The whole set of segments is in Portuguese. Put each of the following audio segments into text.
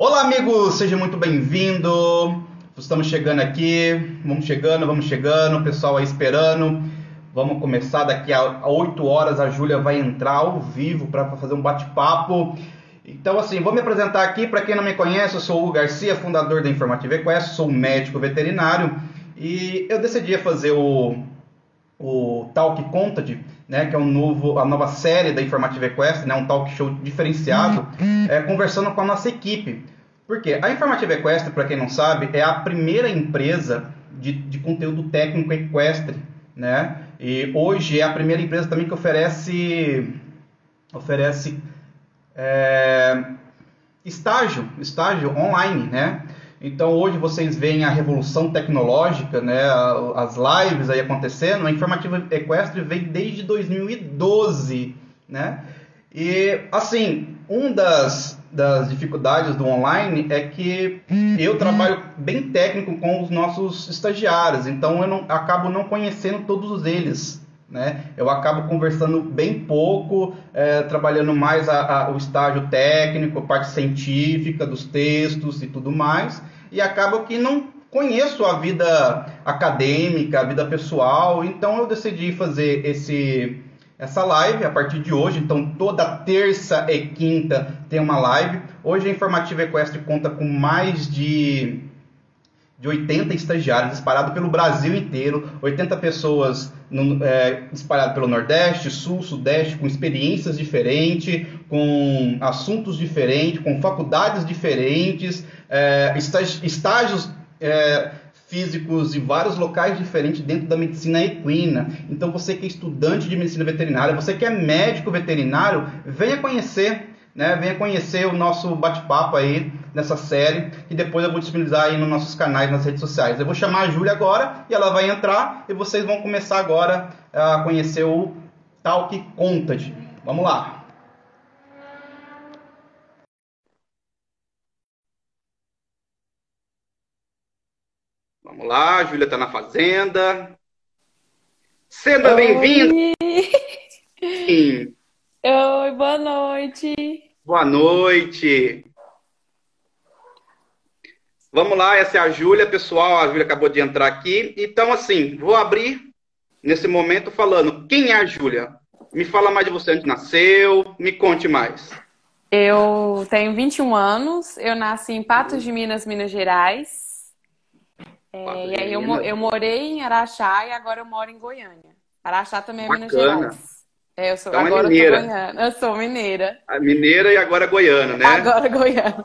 Olá, amigos, seja muito bem-vindo. Estamos chegando aqui, vamos chegando, vamos chegando, o pessoal aí esperando. Vamos começar daqui a 8 horas. A Júlia vai entrar ao vivo para fazer um bate-papo. Então, assim, vou me apresentar aqui. Para quem não me conhece, eu sou o Hugo Garcia, fundador da Informativa Equest, sou médico veterinário e eu decidi fazer o, o Talk Content, né, que é um novo, a nova série da Informativa Equest, né, um talk show diferenciado, é, conversando com a nossa equipe. Porque a Informativa Equestre, para quem não sabe, é a primeira empresa de, de conteúdo técnico equestre, né? E hoje é a primeira empresa também que oferece oferece é, estágio, estágio online, né? Então hoje vocês veem a revolução tecnológica, né? As lives aí acontecendo. A Informativa Equestre vem desde 2012, né? E assim, um das das dificuldades do online é que eu trabalho bem técnico com os nossos estagiários, então eu não, acabo não conhecendo todos eles. Né? Eu acabo conversando bem pouco, é, trabalhando mais a, a, o estágio técnico, a parte científica dos textos e tudo mais, e acabo que não conheço a vida acadêmica, a vida pessoal, então eu decidi fazer esse essa live a partir de hoje. Então, toda terça e quinta tem uma live. Hoje a Informativa Equestre conta com mais de, de 80 estagiários espalhados pelo Brasil inteiro, 80 pessoas no, é, espalhadas pelo Nordeste, Sul, Sudeste, com experiências diferentes, com assuntos diferentes, com faculdades diferentes, é, estágios. É, físicos de vários locais diferentes dentro da medicina equina. Então você que é estudante de medicina veterinária, você que é médico veterinário, venha conhecer, né? Venha conhecer o nosso bate-papo aí nessa série e depois eu vou disponibilizar aí nos nossos canais nas redes sociais. Eu vou chamar a Júlia agora e ela vai entrar e vocês vão começar agora a conhecer o Talk Content. Vamos lá. Vamos lá, a Júlia está na fazenda. Seja bem-vinda! Oi, boa noite. Boa noite. Vamos lá, essa é a Júlia, pessoal. A Júlia acabou de entrar aqui. Então, assim, vou abrir nesse momento falando quem é a Júlia. Me fala mais de você, onde nasceu, me conte mais. Eu tenho 21 anos, eu nasci em Patos de Minas, Minas Gerais. É, e aí eu, eu morei em Araxá e agora eu moro em Goiânia. Araxá também é Minas Gerais. É, eu sou então, agora é mineira. Eu, goiana. eu sou mineira. A mineira e agora goiana, né? Agora goiana.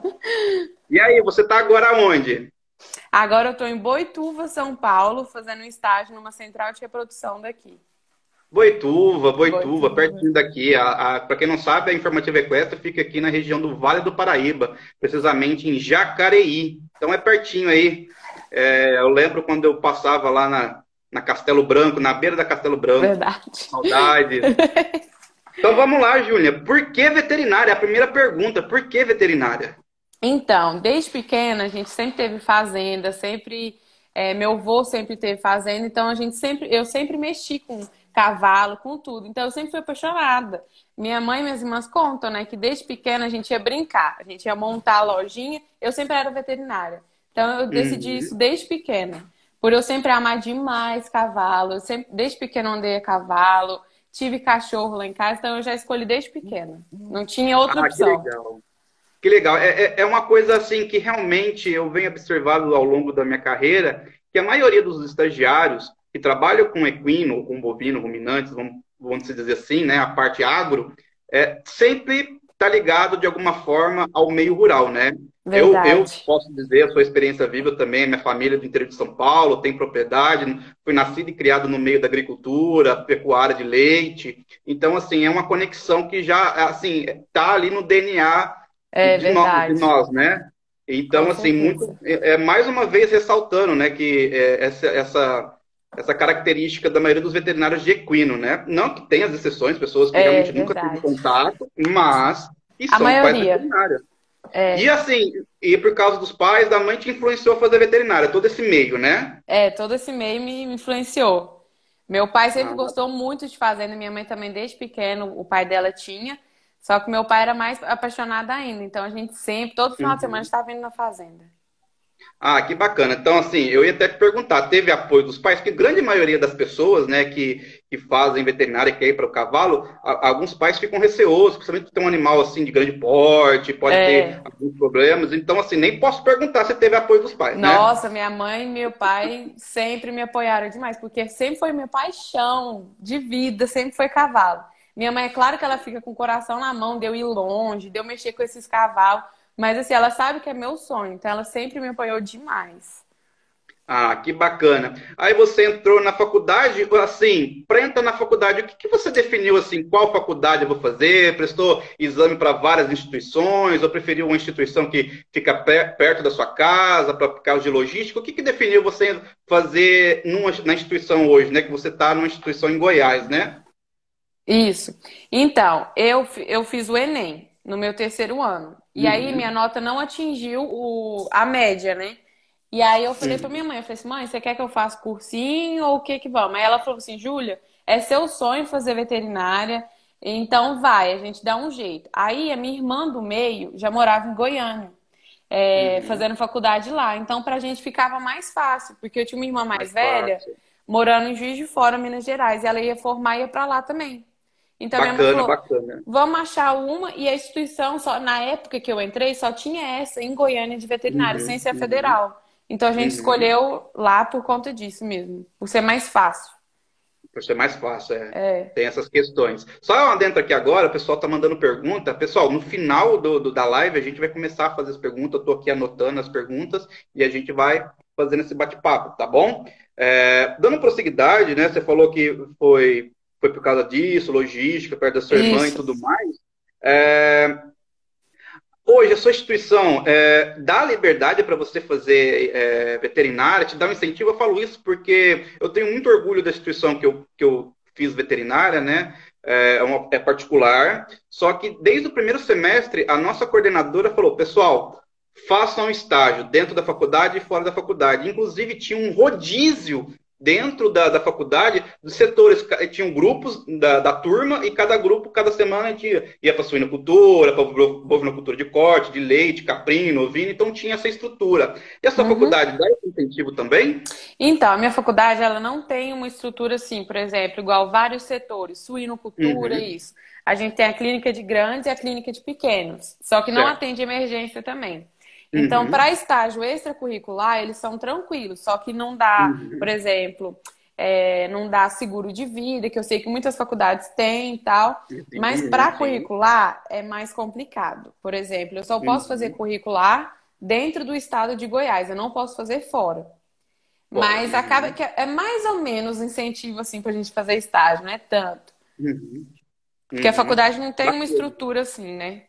E aí, você está agora onde? Agora eu estou em Boituva, São Paulo, fazendo um estágio numa central de reprodução daqui. Boituva, Boituva, Boituva. pertinho daqui. Para quem não sabe, a Informativa Equestre fica aqui na região do Vale do Paraíba, precisamente em Jacareí. Então é pertinho aí. É, eu lembro quando eu passava lá na, na Castelo Branco, na beira da Castelo Branco. Verdade. Saudade. então vamos lá, Júlia. Por que veterinária? A primeira pergunta, por que veterinária? Então, desde pequena a gente sempre teve fazenda, sempre é, meu avô sempre teve fazenda, então a gente sempre, eu sempre mexi com cavalo, com tudo. Então eu sempre fui apaixonada. Minha mãe e minhas irmãs contam, né, que desde pequena a gente ia brincar, a gente ia montar a lojinha. Eu sempre era veterinária. Então eu decidi uhum. isso desde pequena. Por eu sempre amar demais cavalo, eu sempre, desde pequena andei a cavalo, tive cachorro lá em casa, então eu já escolhi desde pequena. Não tinha outra ah, opção. Que legal. Que legal. É, é, é uma coisa assim que realmente eu venho observando ao longo da minha carreira, que a maioria dos estagiários que trabalham com equino, ou com bovino, ruminantes, vamos, vamos dizer assim, né, a parte agro, é, sempre está ligado de alguma forma ao meio rural, né? Eu, eu, posso dizer, a sua experiência viva também, minha família do interior de São Paulo, tem propriedade, fui nascido e criado no meio da agricultura, pecuária de leite. Então, assim, é uma conexão que já, assim, tá ali no DNA é, de, nós, de, nós, né? Então, Com assim, muito, é, é, mais uma vez ressaltando, né, que é, essa, essa, essa característica da maioria dos veterinários de equino, né? Não que tenha as exceções, pessoas que é, realmente nunca têm contato, mas que a são maioria. veterinárias. É. E assim, e por causa dos pais, da mãe te influenciou a fazer veterinária, todo esse meio, né? É, todo esse meio me influenciou. Meu pai sempre ah. gostou muito de fazenda, minha mãe também desde pequeno, o pai dela tinha. Só que meu pai era mais apaixonado ainda. Então a gente sempre, todo final uhum. de semana, estava indo na fazenda. Ah, que bacana. Então, assim, eu ia até te perguntar, teve apoio dos pais? Porque grande maioria das pessoas, né, que, que fazem veterinária e quer ir para o cavalo, a, alguns pais ficam receosos, principalmente ter um animal, assim, de grande porte, pode é. ter alguns problemas. Então, assim, nem posso perguntar se teve apoio dos pais, né? Nossa, né? minha mãe e meu pai sempre me apoiaram demais, porque sempre foi minha paixão de vida, sempre foi cavalo. Minha mãe, é claro que ela fica com o coração na mão de eu ir longe, de eu mexer com esses cavalos, mas assim, ela sabe que é meu sonho, então ela sempre me apoiou demais. Ah, que bacana. Aí você entrou na faculdade, assim, para entrar na faculdade, o que, que, você definiu assim? Qual faculdade eu vou fazer? Prestou exame para várias instituições? Ou preferiu uma instituição que fica perto da sua casa, para causa de logística? O que, que definiu você fazer numa, na instituição hoje, né? Que você está numa instituição em Goiás, né? Isso. Então, eu, eu fiz o Enem no meu terceiro ano. E uhum. aí minha nota não atingiu o, a média, né? E aí eu falei Sim. pra minha mãe, eu falei assim, mãe, você quer que eu faça cursinho ou o que que vamos? Aí ela falou assim, Júlia, é seu sonho fazer veterinária, então vai, a gente dá um jeito. Aí a minha irmã do meio já morava em Goiânia, é, uhum. fazendo faculdade lá. Então pra gente ficava mais fácil, porque eu tinha uma irmã mais, mais velha fácil. morando em Juiz de Fora, Minas Gerais, e ela ia formar e ia pra lá também. Então bacana, minha mãe falou, bacana. vamos achar uma e a instituição só na época que eu entrei só tinha essa em Goiânia de veterinário, uhum, sem ser uhum. federal. Então a gente uhum. escolheu lá por conta disso mesmo, por ser mais fácil. Por ser mais fácil, é. é. Tem essas questões. Só uma dentro aqui agora, o pessoal tá mandando pergunta. Pessoal, no final do, do, da live a gente vai começar a fazer as perguntas. Eu tô aqui anotando as perguntas e a gente vai fazendo esse bate-papo, tá bom? É, dando prosseguidade, né? Você falou que foi foi por causa disso, logística, perto da sua Isso. irmã e tudo mais. É, hoje, a sua instituição é, dá liberdade para você fazer é, veterinária, te dá um incentivo? Eu falo isso porque eu tenho muito orgulho da instituição que eu, que eu fiz veterinária, né? É, é, uma, é particular, só que desde o primeiro semestre, a nossa coordenadora falou, pessoal, façam um estágio dentro da faculdade e fora da faculdade. Inclusive, tinha um rodízio dentro da, da faculdade, dos setores, tinham grupos da, da turma e cada grupo, cada semana a gente ia, ia para suinocultura, para bovinocultura de corte, de leite, caprino, ovino, então tinha essa estrutura. E a sua uhum. faculdade dá esse incentivo também? Então, a minha faculdade ela não tem uma estrutura assim, por exemplo, igual vários setores, suinocultura, uhum. isso. A gente tem a clínica de grandes e a clínica de pequenos, só que não certo. atende emergência também. Então, uhum. para estágio extracurricular, eles são tranquilos, só que não dá, uhum. por exemplo, é, não dá seguro de vida, que eu sei que muitas faculdades têm e tal, mas para curricular é mais complicado. Por exemplo, eu só posso fazer uhum. curricular dentro do estado de Goiás, eu não posso fazer fora. Mas acaba que é mais ou menos incentivo assim para a gente fazer estágio, não é tanto. Uhum. Porque a uhum. faculdade não tem uma estrutura assim, né?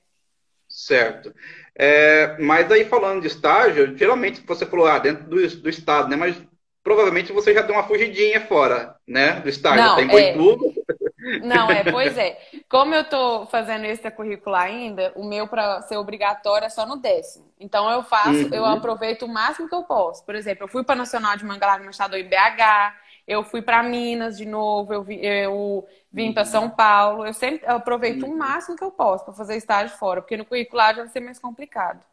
Certo. É, mas aí falando de estágio, geralmente você falou ah, dentro do, do estado, né? Mas provavelmente você já deu uma fugidinha fora, né? Do estágio. Não, Tem é... Não, é, pois é. Como eu tô fazendo extracurricular ainda, o meu para ser obrigatório é só no décimo. Então eu faço, uhum. eu aproveito o máximo que eu posso. Por exemplo, eu fui para Nacional de Mangalá Machado em BH, eu fui para Minas de novo, eu, vi, eu vim para São Paulo. Eu sempre eu aproveito o máximo que eu posso para fazer estágio fora, porque no curricular já vai ser mais complicado.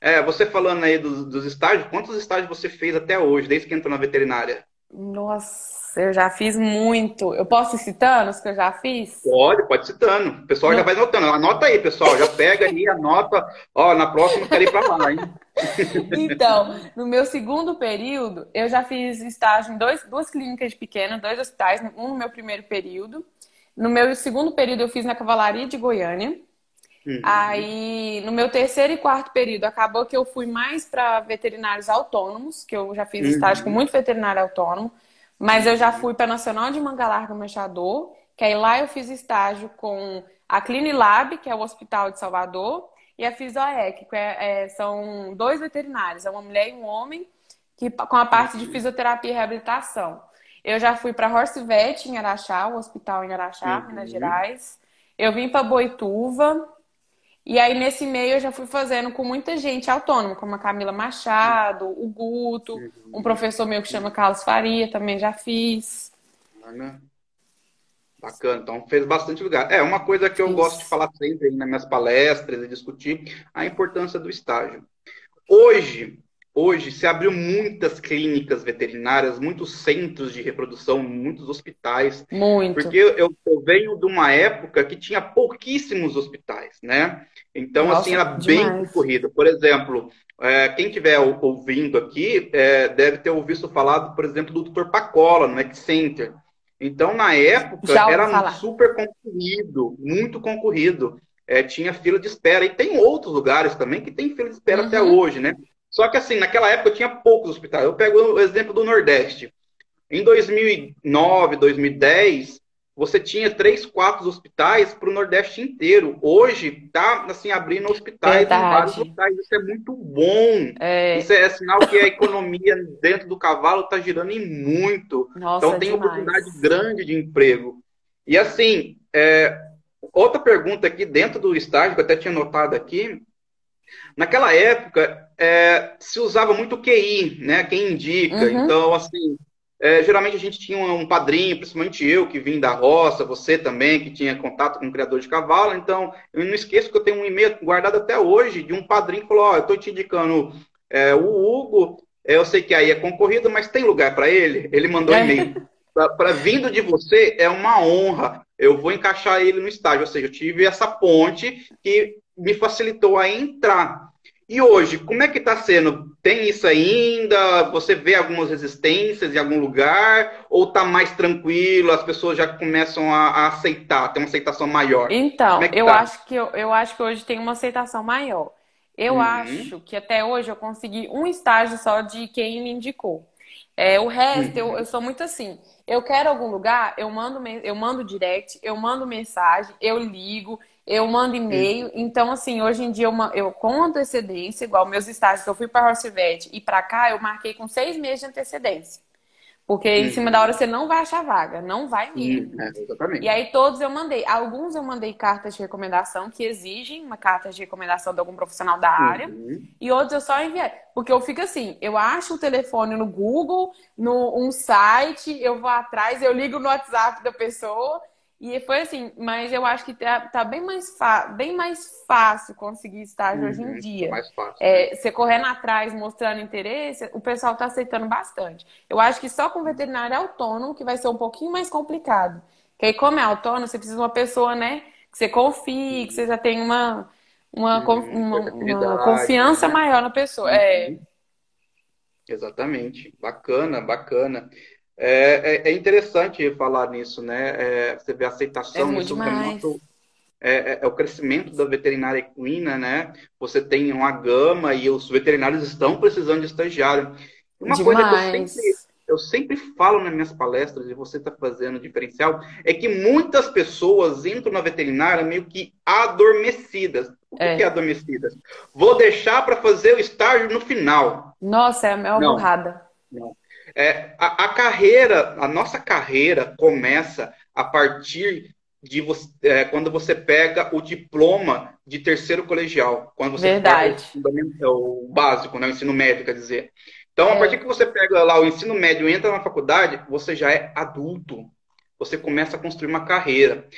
É, você falando aí dos, dos estágios, quantos estágios você fez até hoje, desde que entrou na veterinária? Nossa, eu já fiz muito. Eu posso ir citando os que eu já fiz? Pode, pode citando. O pessoal Não. já vai anotando. Anota aí, pessoal. Já pega aí, anota. Ó, na próxima eu quero ir para lá, hein? Então, no meu segundo período, eu já fiz estágio em dois, duas clínicas pequenas, dois hospitais, um no meu primeiro período. No meu segundo período, eu fiz na Cavalaria de Goiânia. Uhum. Aí, no meu terceiro e quarto período, acabou que eu fui mais para veterinários autônomos, que eu já fiz uhum. estágio com muito veterinário autônomo, mas eu já fui para Nacional de Manga Larga Machador, que aí lá eu fiz estágio com a Clinilab, que é o Hospital de Salvador, e a Fisioec, que é, é, são dois veterinários, é uma mulher e um homem, que, com a parte de fisioterapia e reabilitação. Eu já fui para Horse Vet em Araxá, o hospital em Araxá, uhum. Minas Gerais. Eu vim para Boituva. E aí, nesse meio, eu já fui fazendo com muita gente autônoma, como a Camila Machado, o Guto, uhum. um professor meu que chama Carlos Faria, também já fiz. Ana. Bacana, então fez bastante lugar. É uma coisa que eu Isso. gosto de falar sempre nas minhas palestras e discutir a importância do estágio. Hoje, hoje se abriu muitas clínicas veterinárias, muitos centros de reprodução, muitos hospitais. Muito. Porque eu, eu venho de uma época que tinha pouquíssimos hospitais, né? Então, Nossa, assim, era demais. bem concorrido. Por exemplo, é, quem estiver ouvindo aqui é, deve ter ouvido falar, por exemplo, do Dr. Pacola, no X Center. Então, na época, era falar. super concorrido, muito concorrido. É, tinha fila de espera. E tem outros lugares também que tem fila de espera uhum. até hoje, né? Só que, assim, naquela época tinha poucos hospitais. Eu pego o exemplo do Nordeste. Em 2009, 2010, você tinha três, quatro hospitais para o Nordeste inteiro. Hoje está assim abrindo hospitais Verdade. em vários hospitais. Isso é muito bom. É... Isso é sinal que a economia dentro do cavalo está girando em muito. Nossa, então tem oportunidade grande de emprego. E assim, é... outra pergunta aqui dentro do estágio que eu até tinha notado aqui. Naquela época é... se usava muito QI, né? Quem indica. Uhum. Então assim é, geralmente a gente tinha um padrinho, principalmente eu, que vim da roça, você também, que tinha contato com um criador de cavalo. Então, eu não esqueço que eu tenho um e-mail guardado até hoje de um padrinho que falou: Ó, oh, eu estou te indicando é, o Hugo, é, eu sei que aí é concorrido, mas tem lugar para ele? Ele mandou um e-mail. Para vindo de você, é uma honra. Eu vou encaixar ele no estágio. Ou seja, eu tive essa ponte que me facilitou a entrar. E hoje, como é que está sendo? Tem isso ainda? Você vê algumas resistências em algum lugar? Ou está mais tranquilo? As pessoas já começam a, a aceitar, tem uma aceitação maior? Então, é eu, tá? acho que eu, eu acho que hoje tem uma aceitação maior. Eu uhum. acho que até hoje eu consegui um estágio só de quem me indicou. É, o resto, uhum. eu, eu sou muito assim. Eu quero algum lugar, eu mando, eu mando direct, eu mando mensagem, eu ligo, eu mando e-mail. Então, assim, hoje em dia eu, eu com antecedência, igual meus estágios que eu fui para Rossivete e para cá, eu marquei com seis meses de antecedência. Porque em uhum. cima da hora você não vai achar vaga, não vai mesmo. É. E aí todos eu mandei. Alguns eu mandei cartas de recomendação que exigem uma carta de recomendação de algum profissional da área. Uhum. E outros eu só enviei. Porque eu fico assim, eu acho o telefone no Google, no um site, eu vou atrás, eu ligo no WhatsApp da pessoa e foi assim, mas eu acho que tá, tá bem, mais bem mais fácil conseguir estágio uhum, hoje em uhum, dia. Mais fácil. É, você correndo atrás, mostrando interesse, o pessoal tá aceitando bastante. Eu acho que só com veterinário autônomo que vai ser um pouquinho mais complicado. Porque aí, como é autônomo, você precisa de uma pessoa, né, que você confie, que você já tem uma, uma, uhum, uma, uma confiança né? maior na pessoa. É. Uhum. É. Exatamente. Bacana, bacana. É, é, é, interessante falar nisso, né? É, você vê a aceitação, é isso muito, é, é, é, o crescimento da veterinária equina, né? Você tem uma gama e os veterinários estão precisando de estagiário. Uma demais. coisa que eu sempre, eu sempre falo nas minhas palestras, e você está fazendo diferencial, é que muitas pessoas entram na veterinária meio que adormecidas. O que é, é adormecidas? Vou deixar para fazer o estágio no final. Nossa, é a Não. burrada. Não. É, a, a, carreira, a nossa carreira começa a partir de você, é, quando você pega o diploma de terceiro colegial. Quando você Verdade. pega o, o básico, né, o ensino médio, quer dizer. Então, é. a partir que você pega lá o ensino médio e entra na faculdade, você já é adulto. Você começa a construir uma carreira.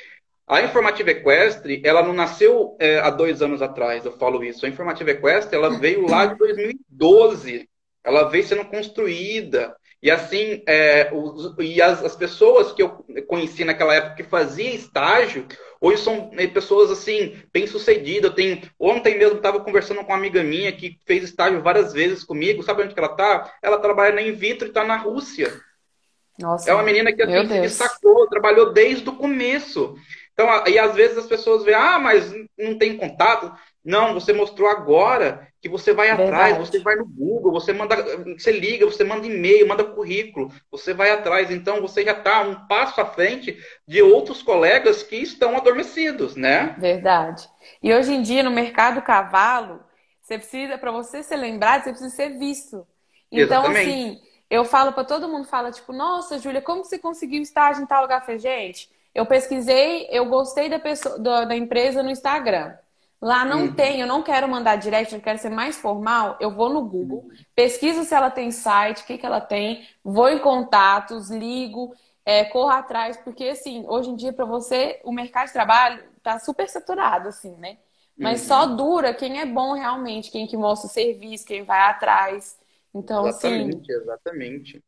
A Informativa Equestre, ela não nasceu é, há dois anos atrás, eu falo isso. A Informativa Equestre, ela veio lá de 2012. Ela veio sendo construída. E assim, é, os, e as, as, pessoas que eu conheci naquela época que fazia estágio, hoje são é, pessoas assim, bem sucedidas. Eu tenho, ontem mesmo estava conversando com uma amiga minha que fez estágio várias vezes comigo. Sabe onde que ela está? Ela trabalha na Invitro e está na Rússia. Nossa, é uma menina que assim, se destacou, trabalhou desde o começo. Então, e às vezes as pessoas veem, ah, mas não tem contato. Não, você mostrou agora que você vai Verdade. atrás, você vai no Google, você manda, você liga, você manda e-mail, manda currículo, você vai atrás. Então você já está um passo à frente de outros colegas que estão adormecidos, né? Verdade. E hoje em dia no mercado cavalo, você precisa, para você ser lembrado, você precisa ser visto. Então Exatamente. assim, eu falo para todo mundo, fala tipo, nossa, Júlia, como você conseguiu estágio em tal lugar? Eu gente, eu pesquisei, eu gostei da pessoa, da empresa no Instagram. Lá não uhum. tem, eu não quero mandar direct, eu quero ser mais formal. Eu vou no Google, pesquiso se ela tem site, o que, que ela tem, vou em contatos, ligo. é, corra atrás, porque assim, hoje em dia, para você, o mercado de trabalho tá super saturado, assim, né? Mas uhum. só dura quem é bom realmente, quem que mostra o serviço, quem vai atrás. Então, exatamente, sim. Exatamente.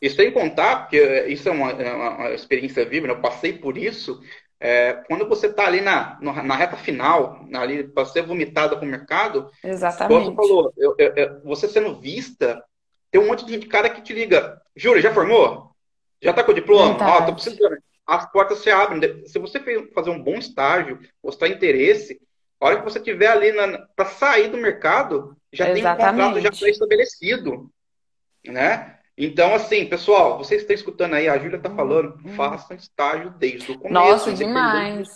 E sem contar, porque isso é uma, é uma experiência viva, né? eu passei por isso. É, quando você está ali na, na reta final, ali para ser vomitada para o mercado, Exatamente. você falou, eu, eu, eu, você sendo vista, tem um monte de cara que te liga, Júlia, já formou? Já está com o diploma? Ó, tô precisando. As portas se abrem. Se você fazer um bom estágio, mostrar interesse, a hora que você tiver ali para sair do mercado, já Exatamente. tem um contrato já pré-estabelecido, né? Então, assim, pessoal, vocês estão escutando aí, a Júlia está falando, uhum. façam estágio desde o começo. Nossa, demais.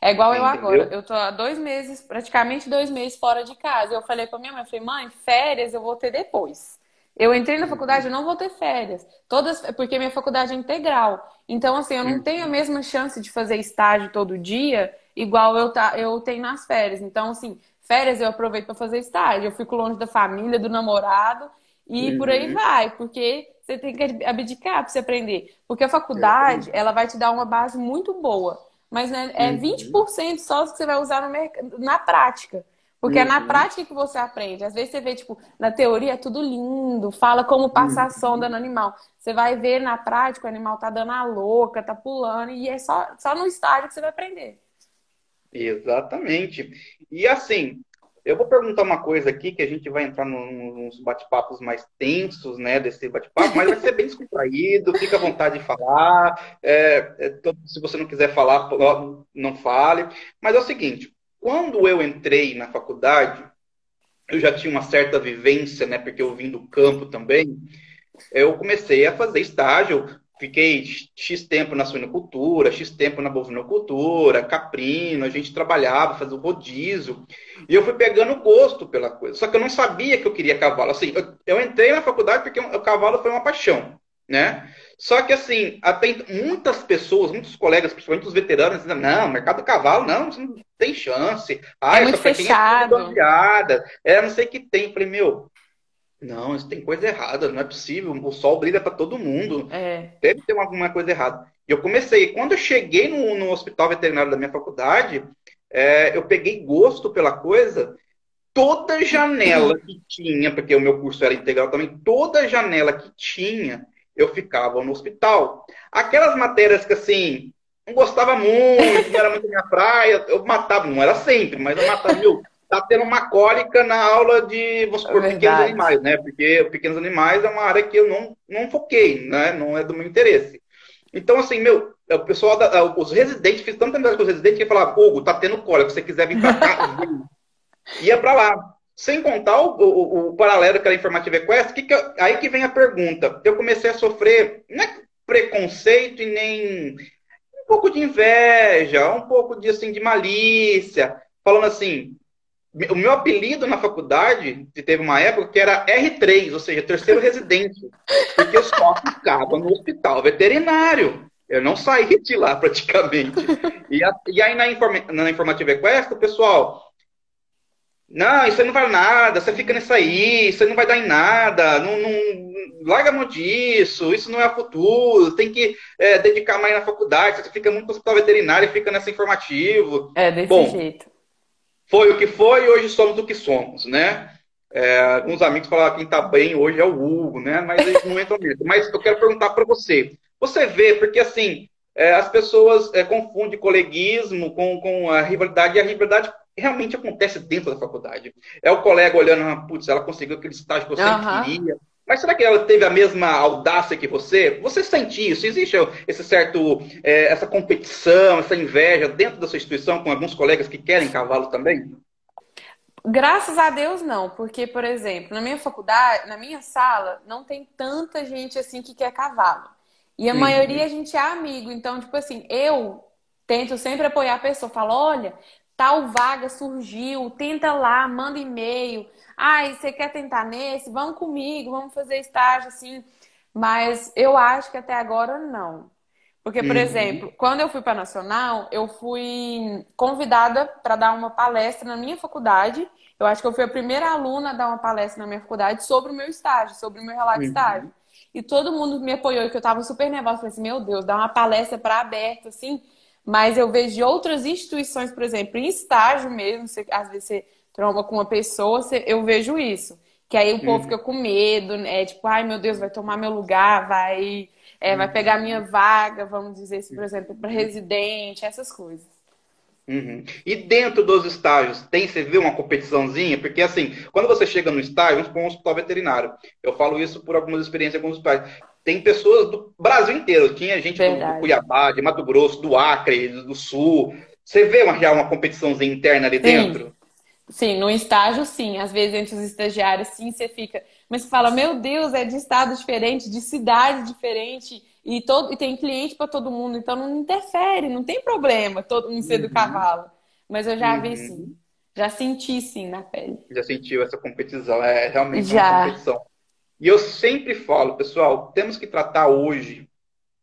É igual eu agora. Eu tô há dois meses, praticamente dois meses fora de casa. Eu falei para minha mãe, eu falei, mãe, férias eu vou ter depois. Eu entrei na uhum. faculdade, eu não vou ter férias. Todas, porque minha faculdade é integral. Então, assim, eu não tenho a mesma chance de fazer estágio todo dia, igual eu, tá, eu tenho nas férias. Então, assim, férias eu aproveito para fazer estágio. Eu fico longe da família, do namorado e uhum. por aí vai, porque você tem que abdicar para você aprender. Porque a faculdade, ela vai te dar uma base muito boa, mas né, é uhum. 20% só que você vai usar no, na prática. Porque uhum. é na uhum. prática que você aprende. Às vezes você vê, tipo, na teoria é tudo lindo, fala como passar uhum. sonda no animal. Você vai ver na prática, o animal tá dando a louca, tá pulando, e é só, só no estágio que você vai aprender. Exatamente. E assim, eu vou perguntar uma coisa aqui, que a gente vai entrar nos bate-papos mais tensos, né, desse bate-papo, mas vai ser bem descontraído, fica à vontade de falar. É, é, se você não quiser falar, não fale. Mas é o seguinte, quando eu entrei na faculdade, eu já tinha uma certa vivência, né, porque eu vim do campo também, eu comecei a fazer estágio, fiquei X tempo na suinocultura, X tempo na bovinocultura, caprino, a gente trabalhava, fazia o rodízio, e eu fui pegando gosto pela coisa. Só que eu não sabia que eu queria cavalo. Assim, eu, eu entrei na faculdade porque o cavalo foi uma paixão, né? Só que, assim, até muitas pessoas, muitos colegas, principalmente os veteranos, dizem, não, mercado do cavalo, não, não tem chance. Ah, é muito fechado. É, é, não sei o que tem. Eu falei, meu, não, isso tem coisa errada, não é possível. O sol brilha para todo mundo. É. Deve ter alguma coisa errada. E eu comecei. Quando eu cheguei no, no hospital veterinário da minha faculdade, é, eu peguei gosto pela coisa. Toda janela que tinha, porque o meu curso era integral também, toda janela que tinha, eu ficava no hospital. Aquelas matérias que assim, não gostava muito, não era muito minha praia, eu matava, não era sempre, mas eu matava, meu, tá tendo uma cólica na aula de, vamos supor, é pequenos animais, né? Porque pequenos animais é uma área que eu não, não foquei, né? Não é do meu interesse. Então, assim, meu, o pessoal, da, os residentes, fiz tanta amizade com os residentes que falava, Hugo, tá tendo cólica, se você quiser vir pra cá, ia pra lá. Sem contar o, o, o paralelo que era a Informativa Quest, que que eu, aí que vem a pergunta. Eu comecei a sofrer, não é preconceito e nem um pouco de inveja, um pouco de, assim, de malícia, falando assim, o meu apelido na faculdade, teve uma época que era R3, ou seja, terceiro residente, porque eu só ficava no hospital veterinário. Eu não saí de lá praticamente. E, a, e aí na, informa, na Informativa Equest, o pessoal, não, isso aí não vale nada, você fica nisso aí, isso aí não vai dar em nada, não, não larga a mão disso, isso não é o futuro, tem que é, dedicar mais na faculdade, você fica muito no hospital veterinário e fica nessa informativo. É, desse Bom, jeito foi o que foi e hoje somos o que somos, né? É, alguns amigos falaram que quem está bem hoje é o Hugo, né? Mas eles não entram nisso. Mas eu quero perguntar para você. Você vê, porque assim, é, as pessoas é, confundem coleguismo com, com a rivalidade, e a rivalidade realmente acontece dentro da faculdade. É o colega olhando, ah, putz, ela conseguiu aquele estágio que eu sempre uhum. queria. Mas será que ela teve a mesma audácia que você? Você sente isso? Existe esse certo, é, essa competição, essa inveja dentro da sua instituição com alguns colegas que querem cavalo também? Graças a Deus não, porque por exemplo, na minha faculdade, na minha sala, não tem tanta gente assim que quer cavalo. E a uhum. maioria a gente é amigo, então tipo assim, eu tento sempre apoiar a pessoa, falo, olha, tal vaga surgiu, tenta lá, manda e-mail. Ai, você quer tentar nesse? Vamos comigo, vamos fazer estágio assim. Mas eu acho que até agora não. Porque, por uhum. exemplo, quando eu fui para a Nacional, eu fui convidada para dar uma palestra na minha faculdade. Eu acho que eu fui a primeira aluna a dar uma palestra na minha faculdade sobre o meu estágio, sobre o meu relato uhum. de estágio. e todo mundo me apoiou, e que eu tava super nervosa. Falei assim, meu Deus, dá uma palestra para aberto, assim. Mas eu vejo de outras instituições, por exemplo, em estágio mesmo, você, às vezes você tromba com uma pessoa, você, eu vejo isso. Que aí o povo uhum. fica com medo, né? Tipo, ai meu Deus, vai tomar meu lugar, vai, é, vai pegar minha vaga, vamos dizer assim, por exemplo, para residente, essas coisas. Uhum. E dentro dos estágios, tem, você vê uma competiçãozinha? Porque, assim, quando você chega no estágio, vamos para um hospital veterinário. Eu falo isso por algumas experiências com os hospitais. Tem pessoas do Brasil inteiro. Tinha gente do, do, Cuiabá, de Mato Grosso, do Acre, do Sul. Você vê uma, já uma competiçãozinha interna ali sim. dentro? Sim, no estágio, sim. Às vezes, entre os estagiários, sim, você fica... Mas você fala, meu Deus, é de estado diferente, de cidade diferente e, todo, e tem cliente para todo mundo, então não interfere, não tem problema todo mundo ser uhum. do cavalo. Mas eu já uhum. vi sim. Já senti sim na pele. Já sentiu essa competição, é realmente já. uma competição. E eu sempre falo, pessoal, temos que tratar hoje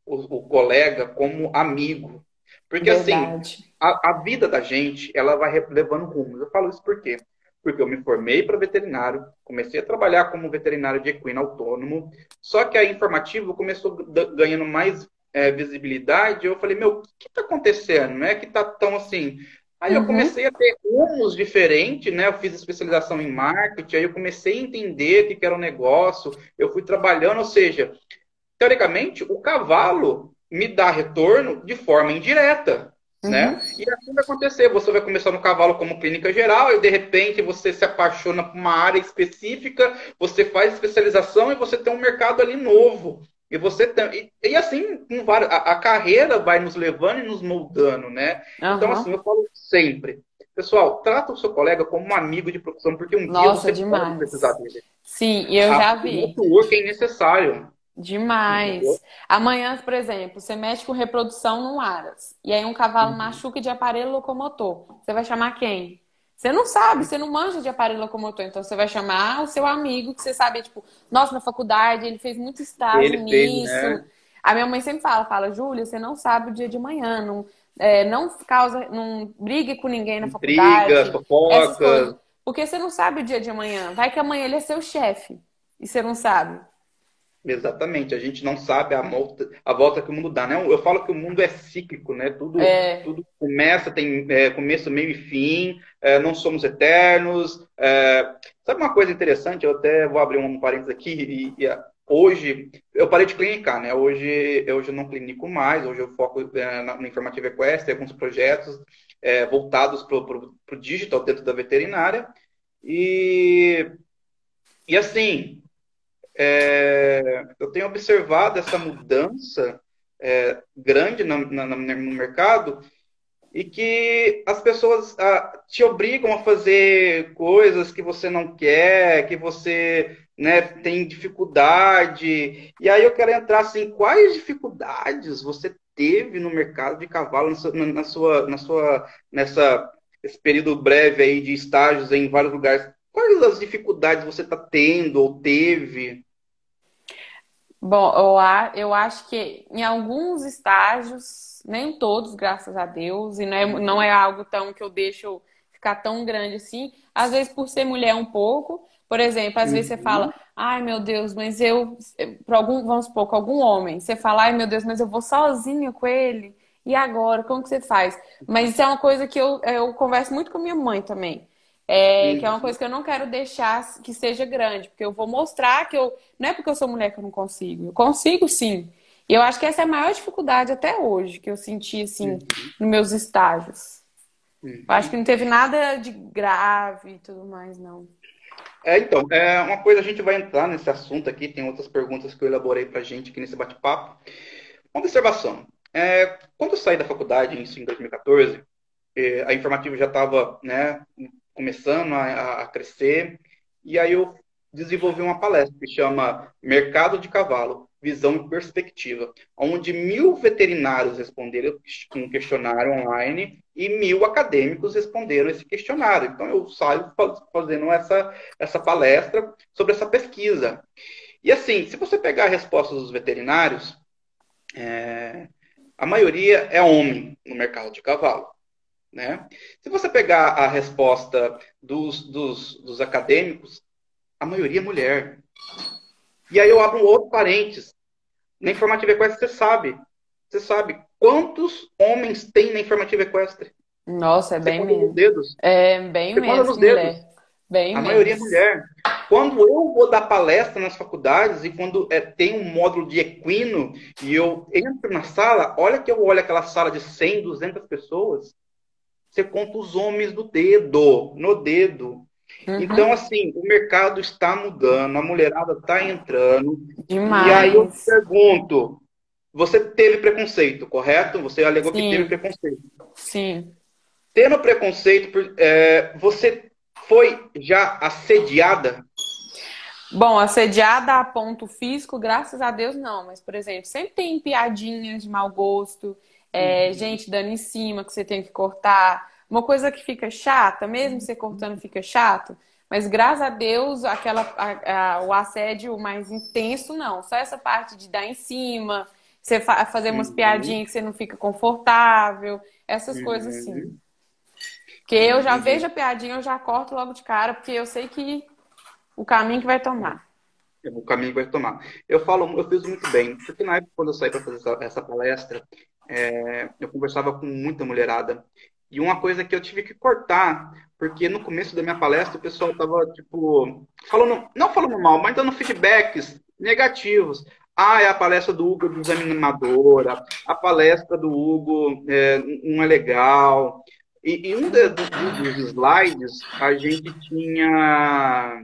o, o colega como amigo. Porque assim, Verdade. assim, a, a, vida da gente, ela vai levando rumos. Eu falo isso por quê? porque eu me formei para veterinário, comecei a trabalhar como veterinário de equino autônomo, só que a informativo começou ganhando mais é, visibilidade, eu falei, meu, o que está acontecendo? Não é que está tão assim... Aí eu uhum. comecei a ter rumos diferentes, né? Eu fiz especialização em marketing, aí eu comecei a entender o que era o um negócio, eu fui trabalhando, ou seja, teoricamente, o cavalo me dá retorno de forma indireta. Né? Uhum. E assim vai acontecer. Você vai começar no cavalo como clínica geral e de repente você se apaixona por uma área específica, você faz especialização e você tem um mercado ali novo. E você tem, e, e assim, a, a, carreira vai nos levando e nos moldando, né? Uhum. Então, assim, eu falo sempre. Pessoal, trata o seu colega como um amigo de profissão, porque um Nossa, dia você demais. pode precisar dele. Sim, e eu a, já vi. O network é necessário. Demais. Entendeu? Amanhã, por exemplo, você mexe com reprodução no aras. E aí um cavalo uhum. machuca de aparelho locomotor. Você vai chamar quem? Você não sabe, você não manja de aparelho locomotor. Então você vai chamar o seu amigo que você sabe, tipo, nossa, na faculdade ele fez muito estágio nisso. Fez, né? A minha mãe sempre fala, fala, Júlia, você não sabe o dia de manhã, não, é, não causa, não brigue com ninguém na faculdade. Briga, fofoca. Porque você não sabe o dia de amanhã. Vai que amanhã ele é seu chefe. E você não sabe. Exatamente, a gente não sabe a volta, a volta que o mundo dá, né? Eu falo que o mundo é cíclico, né? Tudo, é. tudo começa, tem é, começo, meio e fim, é, não somos eternos. É, sabe uma coisa interessante? Eu até vou abrir um parênteses aqui. E, e, hoje, eu parei de clinicar, né? Hoje, hoje eu não clinico mais, hoje eu foco é, na, no Informativo Equestre, alguns projetos é, voltados para o digital dentro da veterinária. E, e assim, é, eu tenho observado essa mudança é, grande no mercado e que as pessoas ah, te obrigam a fazer coisas que você não quer, que você né, tem dificuldade. E aí eu quero entrar assim, quais dificuldades você teve no mercado de cavalo na sua, na sua, na sua nessa esse período breve aí de estágios em vários lugares? Quais as dificuldades você está tendo ou teve? Bom, eu, eu acho que em alguns estágios, nem todos, graças a Deus, e não é, não é algo tão que eu deixo ficar tão grande assim. Às vezes, por ser mulher um pouco, por exemplo, às uhum. vezes você uhum. fala, ai meu Deus, mas eu, para algum, vamos supor, com algum homem, você fala, ai meu Deus, mas eu vou sozinha com ele, e agora, como que você faz? Mas isso é uma coisa que eu, eu converso muito com minha mãe também. É, que é uma coisa que eu não quero deixar que seja grande, porque eu vou mostrar que eu. Não é porque eu sou mulher que eu não consigo. Eu consigo sim. E eu acho que essa é a maior dificuldade até hoje que eu senti, assim, uhum. nos meus estágios. Uhum. Eu acho que não teve nada de grave e tudo mais, não. É, então, é, uma coisa a gente vai entrar nesse assunto aqui, tem outras perguntas que eu elaborei pra gente aqui nesse bate-papo. Uma observação. É, quando eu saí da faculdade, em 2014, é, a informativa já estava né, começando a, a crescer. E aí eu desenvolvi uma palestra que chama Mercado de Cavalo, Visão e Perspectiva, onde mil veterinários responderam um questionário online e mil acadêmicos responderam esse questionário. Então eu saio fazendo essa, essa palestra sobre essa pesquisa. E assim, se você pegar a resposta dos veterinários, é, a maioria é homem no mercado de cavalo. Né? Se você pegar a resposta dos, dos, dos acadêmicos, a maioria é mulher. E aí eu abro um outro parênteses. Na informativa equestre, você sabe. Você sabe quantos homens tem na informativa equestre? Nossa, é Você bem mesmo. dedos. É bem Você nos mulher. dedos. Bem A maioria é mulher. Quando eu vou dar palestra nas faculdades e quando é, tem um módulo de equino e eu entro na sala, olha que eu olho aquela sala de 100, 200 pessoas, você conta os homens do dedo, no dedo. Uhum. Então, assim, o mercado está mudando, a mulherada está entrando. Demais. E aí eu pergunto, você teve preconceito, correto? Você alegou que Sim. teve preconceito. Sim. Tendo preconceito, é, você foi já assediada? Bom, assediada a ponto físico, graças a Deus não. Mas, por exemplo, sempre tem piadinhas de mau gosto, é, Uhum. gente dando em cima que você tem que cortar. Uma coisa que fica chata, mesmo você cortando fica chato. Mas graças a Deus, aquela, a- a- o assédio mais intenso, não. Só essa parte de dar em cima, você fa- fazer umas Uhum. piadinhas que você não fica confortável, essas coisas assim. Porque eu já vejo a piadinha, eu já corto logo de cara, porque eu sei que o caminho que vai tomar. o caminho que vai tomar. Eu falo, eu fiz muito bem, porque na época quando eu saí para fazer essa, essa palestra, é, eu conversava com muita mulherada e uma coisa que eu tive que cortar, porque no começo da minha palestra o pessoal tava tipo falando, não falando mal, mas dando feedbacks negativos. Ah, é a palestra do Hugo desanimadora, a palestra do Hugo é, não é legal. E, e um de- do- dos slides a gente tinha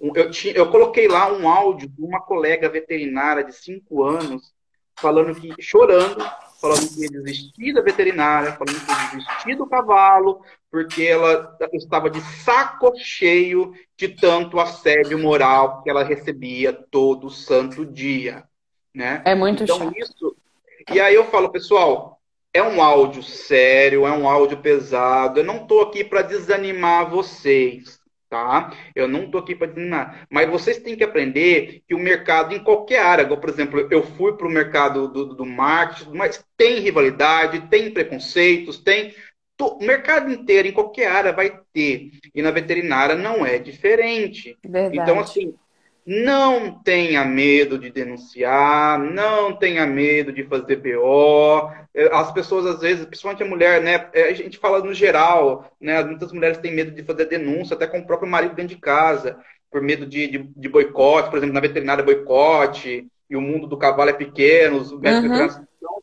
eu, ti- eu coloquei lá um áudio de uma colega veterinária de 5 anos falando que, chorando, falando que ia desistir da veterinária, falando que ia desistir do cavalo, porque ela estava de saco cheio de tanto assédio moral que ela recebia todo santo dia, né? É muito Então chato. isso. E aí eu falo, pessoal, é um áudio sério, é um áudio pesado. Eu não estou aqui para desanimar vocês, tá? Eu não estou aqui para desanimar. Mas vocês têm que aprender que o mercado em qualquer área, igual, por exemplo, eu fui para o mercado do, do marketing, mas tem rivalidade, tem preconceitos, tem o mercado inteiro, em qualquer área, vai ter. E na veterinária não é diferente. Verdade. Então, assim, não tenha medo de denunciar, não tenha medo de fazer BO. Eh, As pessoas, às vezes, principalmente a mulher, né? eh, A gente fala no geral, né? Muitas mulheres têm medo de fazer denúncia, até com o próprio marido dentro de casa, por medo de, de, de boicote, por exemplo, na veterinária boicote, e o mundo do cavalo é pequeno, os médicos Uhum. Então,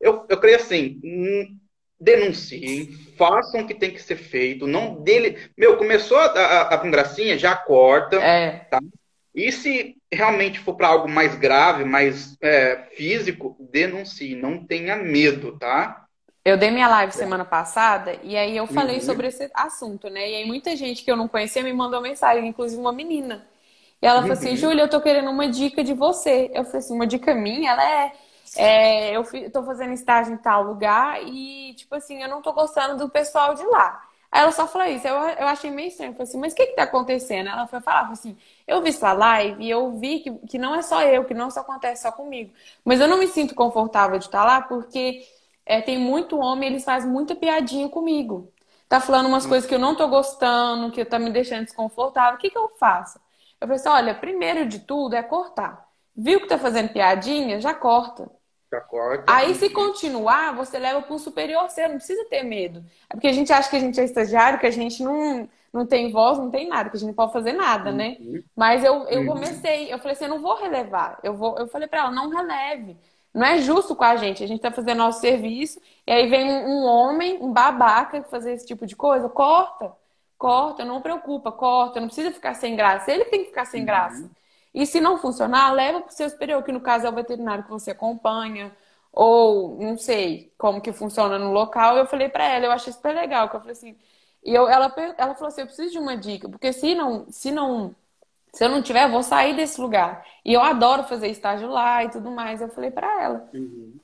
eu, eu creio assim, hum, denunciem, façam o que tem que ser feito, não dele. Meu, começou a, a, a com gracinha, já corta. É, E se realmente for para algo mais grave, mais é, físico, denuncie, não tenha medo, tá? eu dei minha live semana passada e aí eu falei Uhum. sobre esse assunto, né? E aí muita gente que eu não conhecia me mandou mensagem, inclusive uma menina. E ela falou assim, Uhum. Júlia, eu tô querendo uma dica de você. Eu falei assim, uma dica minha? Ela é, é eu tô fazendo estágio em tal lugar e, tipo assim, eu não tô gostando do pessoal de lá. Aí ela só falou isso, eu, eu achei meio estranho. Eu falei assim, mas o que que tá acontecendo? Ela foi falar, assim, eu vi sua live e eu vi que, que não é só eu, que não só acontece só comigo. Mas eu não me sinto confortável de estar lá porque é, tem muito homem, eles fazem muita piadinha comigo. Tá falando umas coisas que eu não tô gostando, que tá me deixando desconfortável. O que que eu faço? Eu falei assim, olha, primeiro de tudo é cortar. Viu que tá fazendo piadinha? Já corta. Já corta. Aí, se continuar, você leva para um superior seu, não precisa ter medo. É porque a gente acha que a gente é estagiário, que a gente não, não tem voz, não tem nada, que a gente não pode fazer nada, né? Uhum. Mas eu, eu Uhum. comecei, eu falei assim, eu não vou relevar. Eu, vou, eu falei para ela, não releve. Não é justo com a gente. A gente tá fazendo nosso serviço, e aí vem um, um homem, um babaca, fazer esse tipo de coisa. Corta, corta, não preocupa, corta. Não precisa ficar sem graça. Ele tem que ficar sem Uhum. graça. E se não funcionar, leva para o seu superior, que no caso é o veterinário que você acompanha, ou não sei como que funciona no local. Eu falei para ela, eu achei super legal, que eu falei assim, e eu, ela, ela falou assim, eu preciso de uma dica, porque se não, se não, se eu não tiver, eu vou sair desse lugar. E eu adoro fazer estágio lá e tudo mais. Eu falei para ela. Uhum.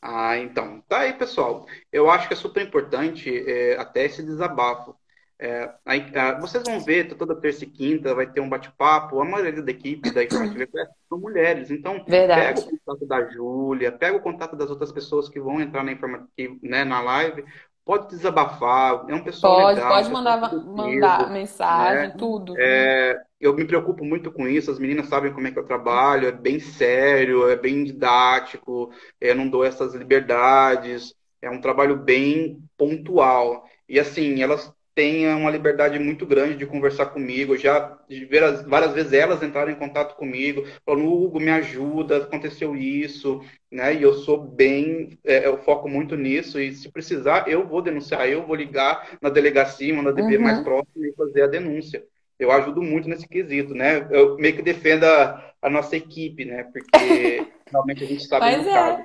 Ah, então. Tá aí, pessoal. Eu acho que é super importante é, até esse desabafo. É, aí, ah, vocês vão ver, toda terça e quinta vai ter um bate-papo. A maioria da equipe da Informativa Quest são mulheres. Então, Verdade. pega o contato da Júlia, pega o contato das outras pessoas que vão entrar na, informa... que, né, na live, pode desabafar, é um pessoal Pode, legal, pode mandar, pessoal mandar mensagem, né? tudo. É, eu me preocupo muito com isso, as meninas sabem como é que eu trabalho, é bem sério, é bem didático, eu não dou essas liberdades, é um trabalho bem pontual. E assim, elas têm uma liberdade muito grande de conversar comigo, já de ver as- várias vezes elas entraram em contato comigo, falando, Hugo, me ajuda, aconteceu isso, né? E eu sou bem, é, eu foco muito nisso, e se precisar, eu vou denunciar, eu vou ligar na delegacia, na mais Uhum. próxima e fazer a denúncia. Eu ajudo muito nesse quesito, né? Eu meio que defendo a, a nossa equipe, né? Porque realmente a gente sabe do é, caso,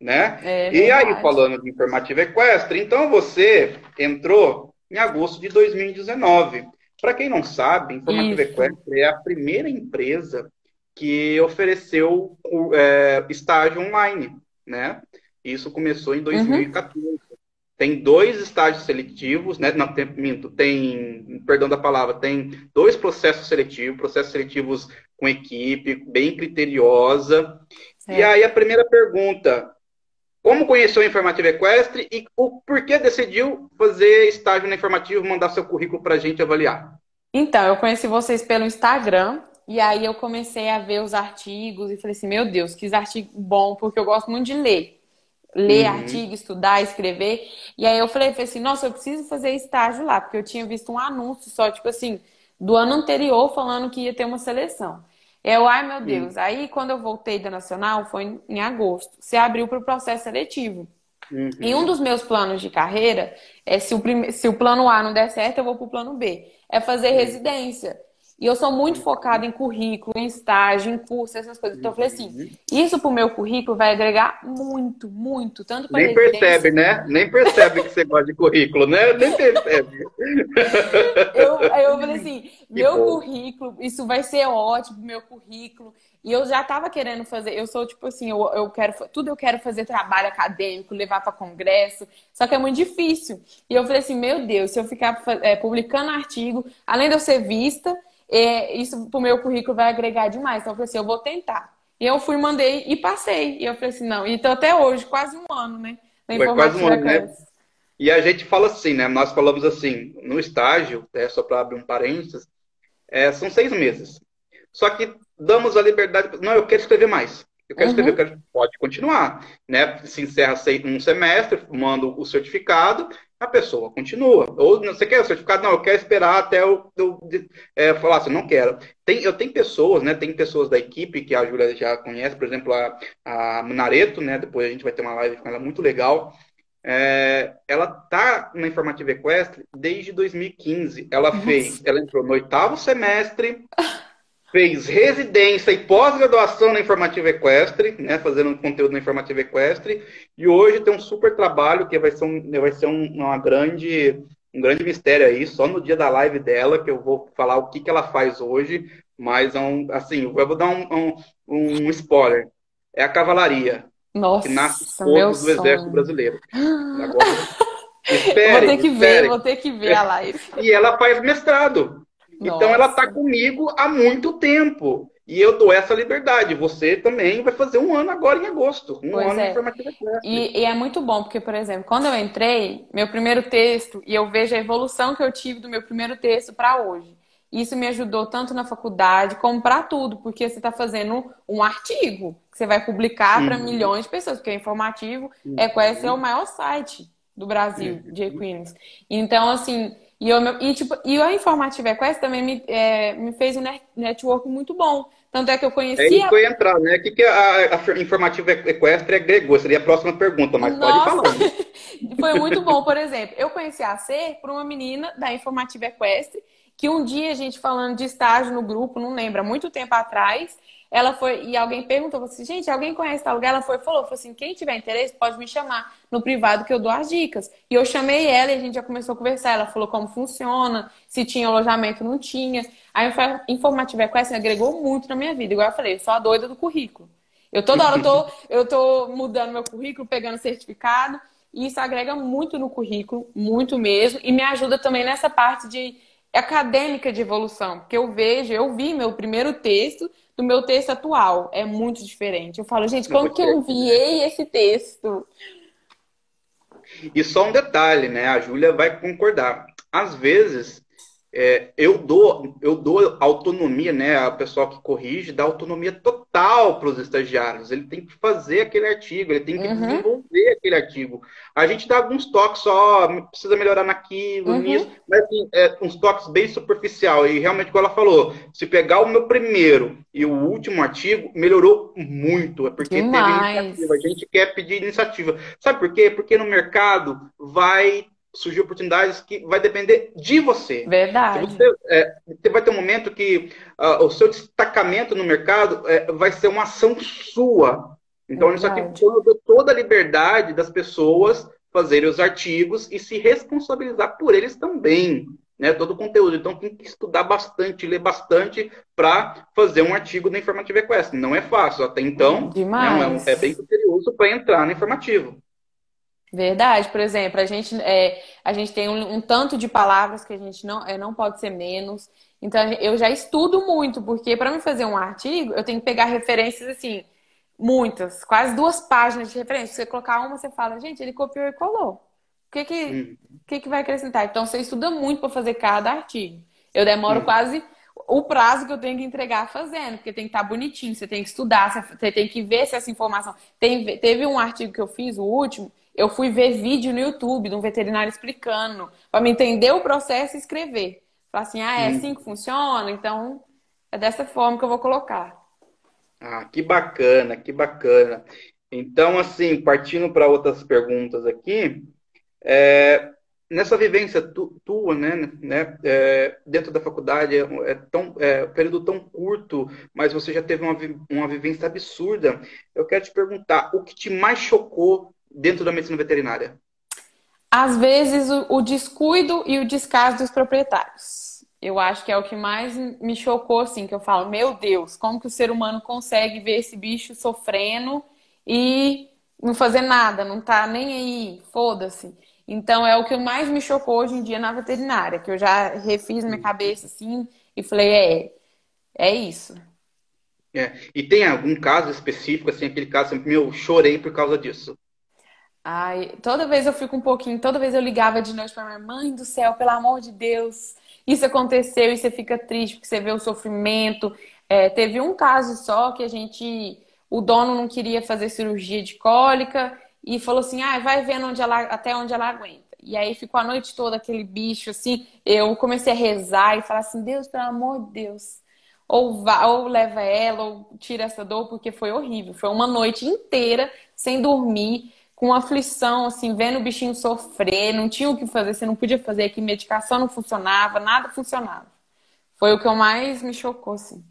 né? é E aí, falando de informativa equestre, então você entrou em agosto de 2019. Para quem não sabe, Informativa Isso. Equestre é a primeira empresa que ofereceu é, estágio online, né? Isso começou em Uhum. 2014. Tem dois estágios seletivos, né? Não, tem, minto, tem, perdão da palavra, tem dois processos seletivos, processos seletivos com equipe, bem criteriosa. E aí a primeira pergunta, como conheceu a Informativa Equestre e o porquê decidiu fazer estágio na Informativa mandar seu currículo para a gente avaliar? Então, eu conheci vocês pelo Instagram e aí eu comecei a ver os artigos e falei assim, meu Deus, que artigo bom, porque eu gosto muito de ler. Ler Uhum. artigo, estudar, escrever. E aí eu falei, falei assim, nossa, eu preciso fazer estágio lá, porque eu tinha visto um anúncio só, tipo assim, do ano anterior falando que ia ter uma seleção. Eu, ai meu Sim. Deus. Aí quando eu voltei da Nacional, foi em agosto. Se abriu para o processo seletivo. E um Uhum. dos meus planos de carreira é se o, prime... se o plano A não der certo, eu vou pro plano B. É fazer residência. E eu sou muito focada em currículo, em estágio, em curso, essas coisas. Então eu falei assim, isso pro meu currículo vai agregar muito, muito, tanto para Nem percebe, né? Nem percebe que você gosta de currículo, né? Nem percebe. Eu, eu falei assim, meu bom. currículo, isso vai ser ótimo, meu currículo. E eu já tava querendo fazer, eu sou tipo assim, eu, eu quero, tudo eu quero fazer trabalho acadêmico, levar para congresso, só que é muito difícil. E eu falei assim, meu Deus, se eu ficar é, publicando artigo, além de eu ser vista, é, isso pro meu currículo vai agregar demais. Então eu falei assim, eu vou tentar. E eu fui, mandei e passei. E eu falei assim, não, e tô até hoje, quase um ano, né? Na Foi quase um ano, né? E a gente fala assim, né? Nós falamos assim, no estágio, é, só para abrir um parênteses, é, são seis meses. Só que damos a liberdade. Não, eu quero escrever mais. Eu quero escrever, Uhum. eu quero, pode continuar, né? Se encerra um semestre, manda o certificado, a pessoa continua. Ou você quer o certificado? Não, eu quero esperar até eu, eu é, falar assim, não quero. Tem, eu tenho pessoas, né? Tem pessoas da equipe que a Júlia já conhece, por exemplo, a, a Nareto, né? Depois a gente vai ter uma live com ela muito legal. É, ela tá na Informativa Equestre desde 2015. Ela Nossa. fez, ela entrou no oitavo semestre, fez residência e pós-graduação na Informativa Equestre, né, fazendo conteúdo na Informativa Equestre, e hoje tem um super trabalho que vai ser, um, vai ser um, uma grande, um grande mistério aí, só no dia da live dela, que eu vou falar o que, que ela faz hoje, mas é um, assim, eu vou dar um, um, um spoiler. É a cavalaria, que nasce Nossa, meu do Exército. Brasileiro. Agora, Eu esperem, vou ter que ver, esperem. vou ter que ver a live. E ela faz mestrado. Então ela está comigo há muito tempo. E eu dou essa liberdade. Você também vai fazer um ano agora em agosto. Um Pois ano é. de formativa. E, e é muito bom, porque, por exemplo, quando eu entrei, meu primeiro texto, e eu vejo a evolução que eu tive do meu primeiro texto para hoje. Isso me ajudou tanto na faculdade como para tudo, porque você está fazendo um artigo que você vai publicar para Uhum. milhões de pessoas, porque é informativo, Equestre é o maior site do Brasil Uhum. de equinos. Então, assim, e, eu, e, tipo, e a Informativa Equestre também me, é, me fez um net- network muito bom. Tanto é que eu É conheci isso a que eu ia entrar, né? O que, que a, a informativa equestre agregou? Seria a próxima pergunta, mas pode Nossa, falar. foi muito bom. Por exemplo, eu conheci a C por uma menina da Informativa Equestre, que um dia a gente falando de estágio no grupo, não lembra, muito tempo atrás, ela foi, e alguém perguntou assim, gente, alguém conhece tal lugar? Ela foi, falou, falou assim, quem tiver interesse pode me chamar no privado que eu dou as dicas. E eu chamei ela e a gente já começou a conversar. Ela falou como funciona, se tinha alojamento, não tinha. A Infor- Informativa Equestre agregou muito na minha vida. Igual eu falei, eu sou a doida do currículo. Eu toda hora eu tô, eu tô mudando meu currículo, pegando certificado, e isso agrega muito no currículo, muito mesmo, e me ajuda também nessa parte de acadêmica de evolução, porque eu vejo, eu vi meu primeiro texto do meu texto atual, é muito diferente. Eu falo, gente, como que eu enviei esse texto? E só um detalhe, né? A Júlia vai concordar. Às vezes, é, eu dou eu dou autonomia, né? A pessoa que corrige dá autonomia total para os estagiários. Ele tem que fazer aquele artigo, ele tem que uhum. desenvolver aquele artigo. A gente dá alguns toques só, precisa melhorar naquilo, uhum. nisso, mas assim, é, uns toques bem superficial. E realmente, como ela falou, se pegar o meu primeiro e o último artigo, melhorou muito. É porque Demais. teve iniciativa. A gente quer pedir iniciativa. Sabe por quê? Porque no mercado vai surgir oportunidades que vai depender de você. Verdade. Você, é, vai ter um momento que uh, o seu destacamento no mercado é, vai ser uma ação sua. Então, isso aqui toda a liberdade das pessoas fazerem os artigos e se responsabilizar por eles também. Né, todo o conteúdo. Então tem que estudar bastante, ler bastante para fazer um artigo da Informativa Equest. Não é fácil, até então né, é, é bem criterioso para entrar no informativo. Verdade, por exemplo, a gente, é, a gente tem um, um, tanto de palavras que a gente não, é, não pode ser menos. Então, eu já estudo muito, porque para me fazer um artigo, eu tenho que pegar referências assim, muitas, quase duas páginas de referência. Se você colocar uma, você fala, gente, ele copiou e colou. O que que, hum. que, que vai acrescentar? Então, você estuda muito para fazer cada artigo. Eu demoro hum. quase o prazo que eu tenho que entregar fazendo, porque tem que estar tá bonitinho, você tem que estudar, você tem que ver se essa informação. Tem, teve um artigo que eu fiz, o último, eu fui ver vídeo no YouTube de um veterinário explicando, para me entender o processo e escrever. Falar assim, ah, é assim que funciona? Então, é dessa forma que eu vou colocar. Ah, que bacana, que bacana. Então, assim, partindo para outras perguntas aqui, é, nessa vivência tu, tua, né, né é, dentro da faculdade, é, é tão, é um período tão curto, mas você já teve uma, uma vivência absurda. Eu quero te perguntar, o que te mais chocou dentro da medicina veterinária? Às vezes, o, o descuido e o descaso dos proprietários. Eu acho que é o que mais me chocou, assim, que eu falo, meu Deus, como que o ser humano consegue ver esse bicho sofrendo e não fazer nada, não tá nem aí, foda-se. Então é o que mais me chocou hoje em dia na veterinária, que eu já refiz minha cabeça assim e falei, é, é isso. É. E tem algum caso específico, assim, aquele caso, meu, chorei por causa disso? Ai, toda vez eu fico um pouquinho, toda vez eu ligava de noite para minha mãe do céu, pelo amor de Deus, isso aconteceu e você fica triste porque você vê o sofrimento. É, teve um caso só que a gente, o dono não queria fazer cirurgia de cólica e falou assim, ah, vai vendo onde ela, até onde ela aguenta. E aí ficou a noite toda aquele bicho assim. Eu comecei a rezar e falar assim, Deus, pelo amor de Deus, ou, vá, ou leva ela, ou tira essa dor, porque foi horrível. Foi uma noite inteira sem dormir com aflição, assim, vendo o bichinho sofrer, não tinha o que fazer, você não podia fazer aqui, medicação não funcionava, nada funcionava. Foi o que mais me chocou, assim.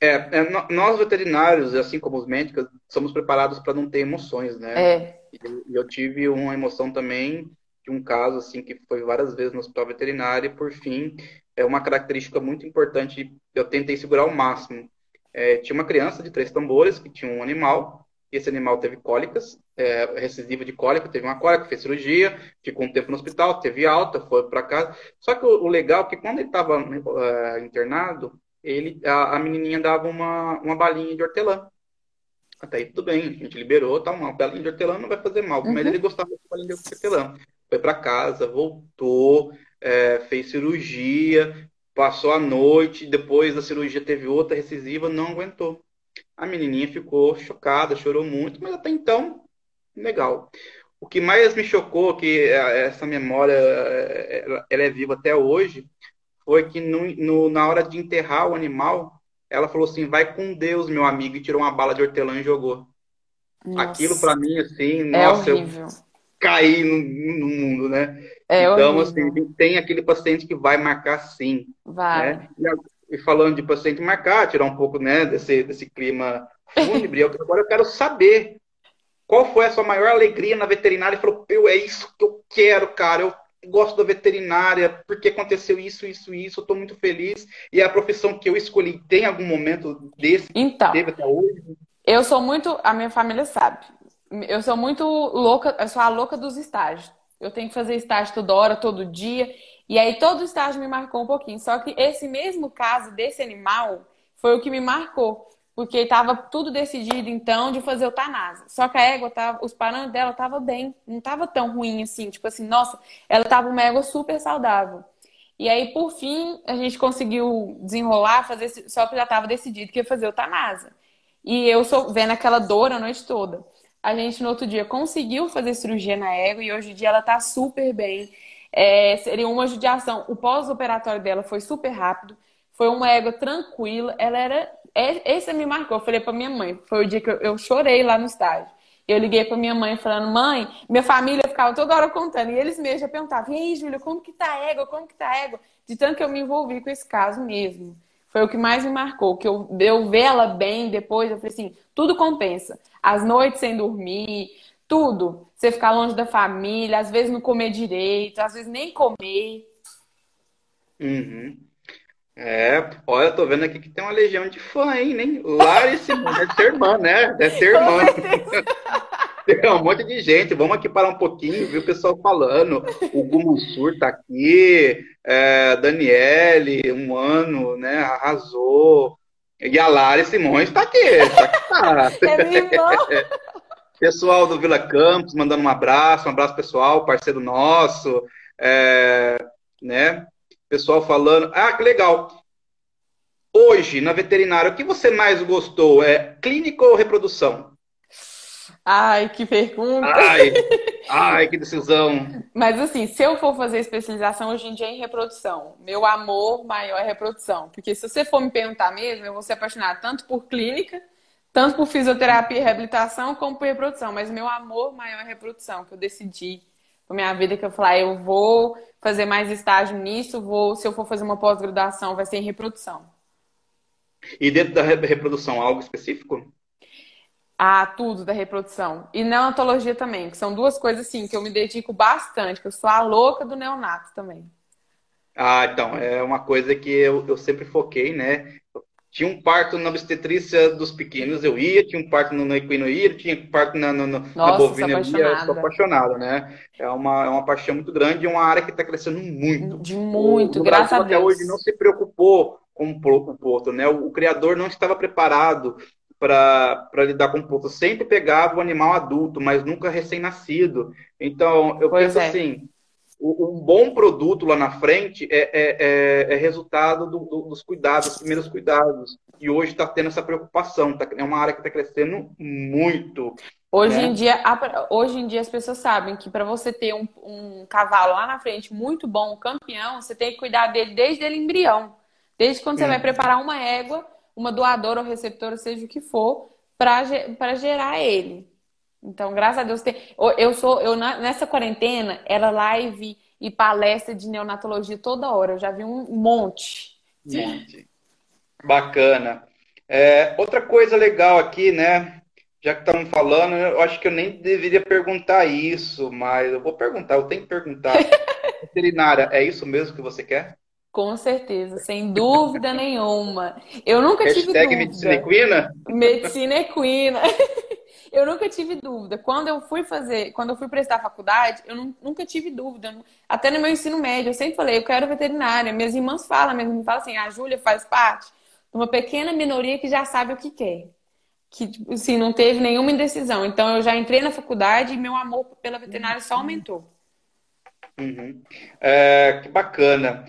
É, é nós veterinários, assim como os médicos, somos preparados para não ter emoções, né? É. E eu, eu, tive uma emoção também de um caso, assim, que foi várias vezes no hospital veterinário e, por fim, é uma característica muito importante, eu tentei segurar ao máximo. É, tinha uma criança de três tambores que tinha um animal, esse animal teve cólicas, é, recessiva de cólica, teve uma cólica, fez cirurgia, ficou um tempo no hospital, teve alta, foi para casa. Só que o, o, legal é que quando ele estava uh, internado, ele, a, a, menininha dava uma, uma balinha de hortelã. Até aí tudo bem, a gente liberou, tá, uma balinha de hortelã não vai fazer mal, uhum. mas ele gostava de balinha de hortelã. Foi para casa, voltou, é, fez cirurgia, passou a noite, depois da cirurgia teve outra recessiva, não aguentou. A menininha ficou chocada, chorou muito, mas até então, legal. O que mais me chocou, que é, essa memória ela é viva até hoje, foi que no, no, na hora de enterrar o animal, ela falou assim: vai com Deus, meu amigo, e tirou uma bala de hortelã e jogou. Nossa. Aquilo para mim, assim, é nossa, horrível. eu caí no, no mundo, né? É então, horrível. assim, tem aquele paciente que vai marcar sim. Vai. Né? e falando de paciente marcar, tirar um pouco né, desse, desse clima fúnebre, agora eu quero saber qual foi a sua maior alegria na veterinária e falou, eu, é isso que eu quero, cara, eu gosto da veterinária, porque aconteceu isso, isso, isso, eu estou muito feliz, e é a profissão que eu escolhi, tem algum momento desse então, teve até hoje? Eu sou muito, a minha família sabe, eu sou muito louca, eu sou a louca dos estágios. Eu tenho que fazer estágio toda hora, todo dia. E aí todo estágio me marcou um pouquinho. Só que esse mesmo caso desse animal foi o que me marcou. Porque estava tudo decidido então de fazer eutanásia. Só que a égua tava, os parâmetros dela estavam bem, não estava tão ruim assim, tipo assim, nossa, ela estava uma égua super saudável. E aí, por fim, a gente conseguiu desenrolar, fazer, só que já estava decidido que ia fazer eutanásia. E eu sou vendo aquela dor a noite toda. A gente, no outro dia, conseguiu fazer cirurgia na égua e hoje em dia ela está super bem. É, seria uma judiação. O pós-operatório dela foi super rápido. Foi uma égua tranquila. Ela era. É, esse me marcou. Eu falei para minha mãe. Foi o dia que eu, chorei lá no estádio. Eu liguei para minha mãe falando, mãe, minha família ficava toda hora contando. E eles mesmos já perguntavam, e aí, como que tá a égua? Como que tá a égua? De tanto que eu me envolvi com esse caso mesmo. Foi o que mais me marcou, que eu, eu ver ela bem depois, eu falei assim, tudo compensa. As noites sem dormir, tudo. Você ficar longe da família, às vezes não comer direito, às vezes nem comer. Uhum. É, olha, tô vendo aqui que tem uma legião de fã, hein, nem Larissa, deve ser irmã, né? Deve ser irmã. Tem um monte de gente. Vamos aqui parar um pouquinho, viu o pessoal falando. O Gumussur tá aqui, é, Daniele, um ano, né? Arrasou. E a Lara Simões tá aqui. Tá aqui tá. É. Pessoal do Vila Campos mandando um abraço, um abraço pessoal, parceiro nosso, é, né? Pessoal falando, ah, que legal. Hoje, na veterinária, o que você mais gostou? É clínica ou reprodução? Ai, que pergunta. Ai, ai, que decisão. Mas assim, se eu for fazer especialização hoje em dia é em reprodução, meu amor maior é reprodução. Porque se você for me perguntar mesmo, eu vou ser apaixonada tanto por clínica, tanto por fisioterapia e reabilitação, como por reprodução. Mas meu amor maior é reprodução, que eu decidi com minha vida que eu falar, eu vou fazer mais estágio nisso, vou, se eu for fazer uma pós-graduação, vai ser em reprodução. E dentro da reprodução, algo específico? a tudo da reprodução. E neonatologia também, que são duas coisas assim que eu me dedico bastante, que eu sou a louca do neonato também. Ah, então, é uma coisa que eu, eu sempre foquei, né? Tinha um parto na obstetrícia dos pequenos, eu ia, tinha um parto no, equino, eu ia, tinha um parto na, na, Nossa, na bovina, eu ia, eu sou apaixonado, né? É uma, é uma paixão muito grande, é uma área que está crescendo muito. De muito, o, graças a Deus. Até hoje não se preocupou com o ponto, né? O, o criador não estava preparado para lidar com o ponto. Sempre pegava o animal adulto, mas nunca recém-nascido. Então, eu pois penso é. assim, um bom produto lá na frente é, é, é, é resultado do, do, dos cuidados, dos primeiros cuidados. E hoje está tendo essa preocupação. Tá, é uma área que está crescendo muito. Hoje, né? em dia, hoje em dia as pessoas sabem que para você ter um, um, cavalo lá na frente muito bom, um campeão, você tem que cuidar dele desde ele embrião. Desde quando você vai preparar uma égua, uma doadora ou receptora, seja o que for, para gerar ele. Então, graças a Deus, tem... eu sou, eu nessa quarentena, era live e palestra de neonatologia toda hora. Eu já vi um monte. Monte. Bacana. É, outra coisa legal aqui, né? Já que estamos falando, eu acho que eu nem deveria perguntar isso, mas eu vou perguntar, eu tenho que perguntar. Veterinária, é isso mesmo que você quer? Com certeza, sem dúvida nenhuma. Eu nunca Hashtag tive dúvida. Medicina equina? Medicina equina. Eu nunca tive dúvida. Quando eu fui fazer, quando eu fui prestar faculdade, eu nunca tive dúvida. Até no meu ensino médio, eu sempre falei, eu quero veterinária. Minhas irmãs falam, minhas irmãs falam assim, a Júlia faz parte de uma pequena minoria que já sabe o que quer. Que, tipo, assim, não teve nenhuma indecisão. Então, eu já entrei na faculdade e meu amor pela veterinária só aumentou. Uhum. É, que bacana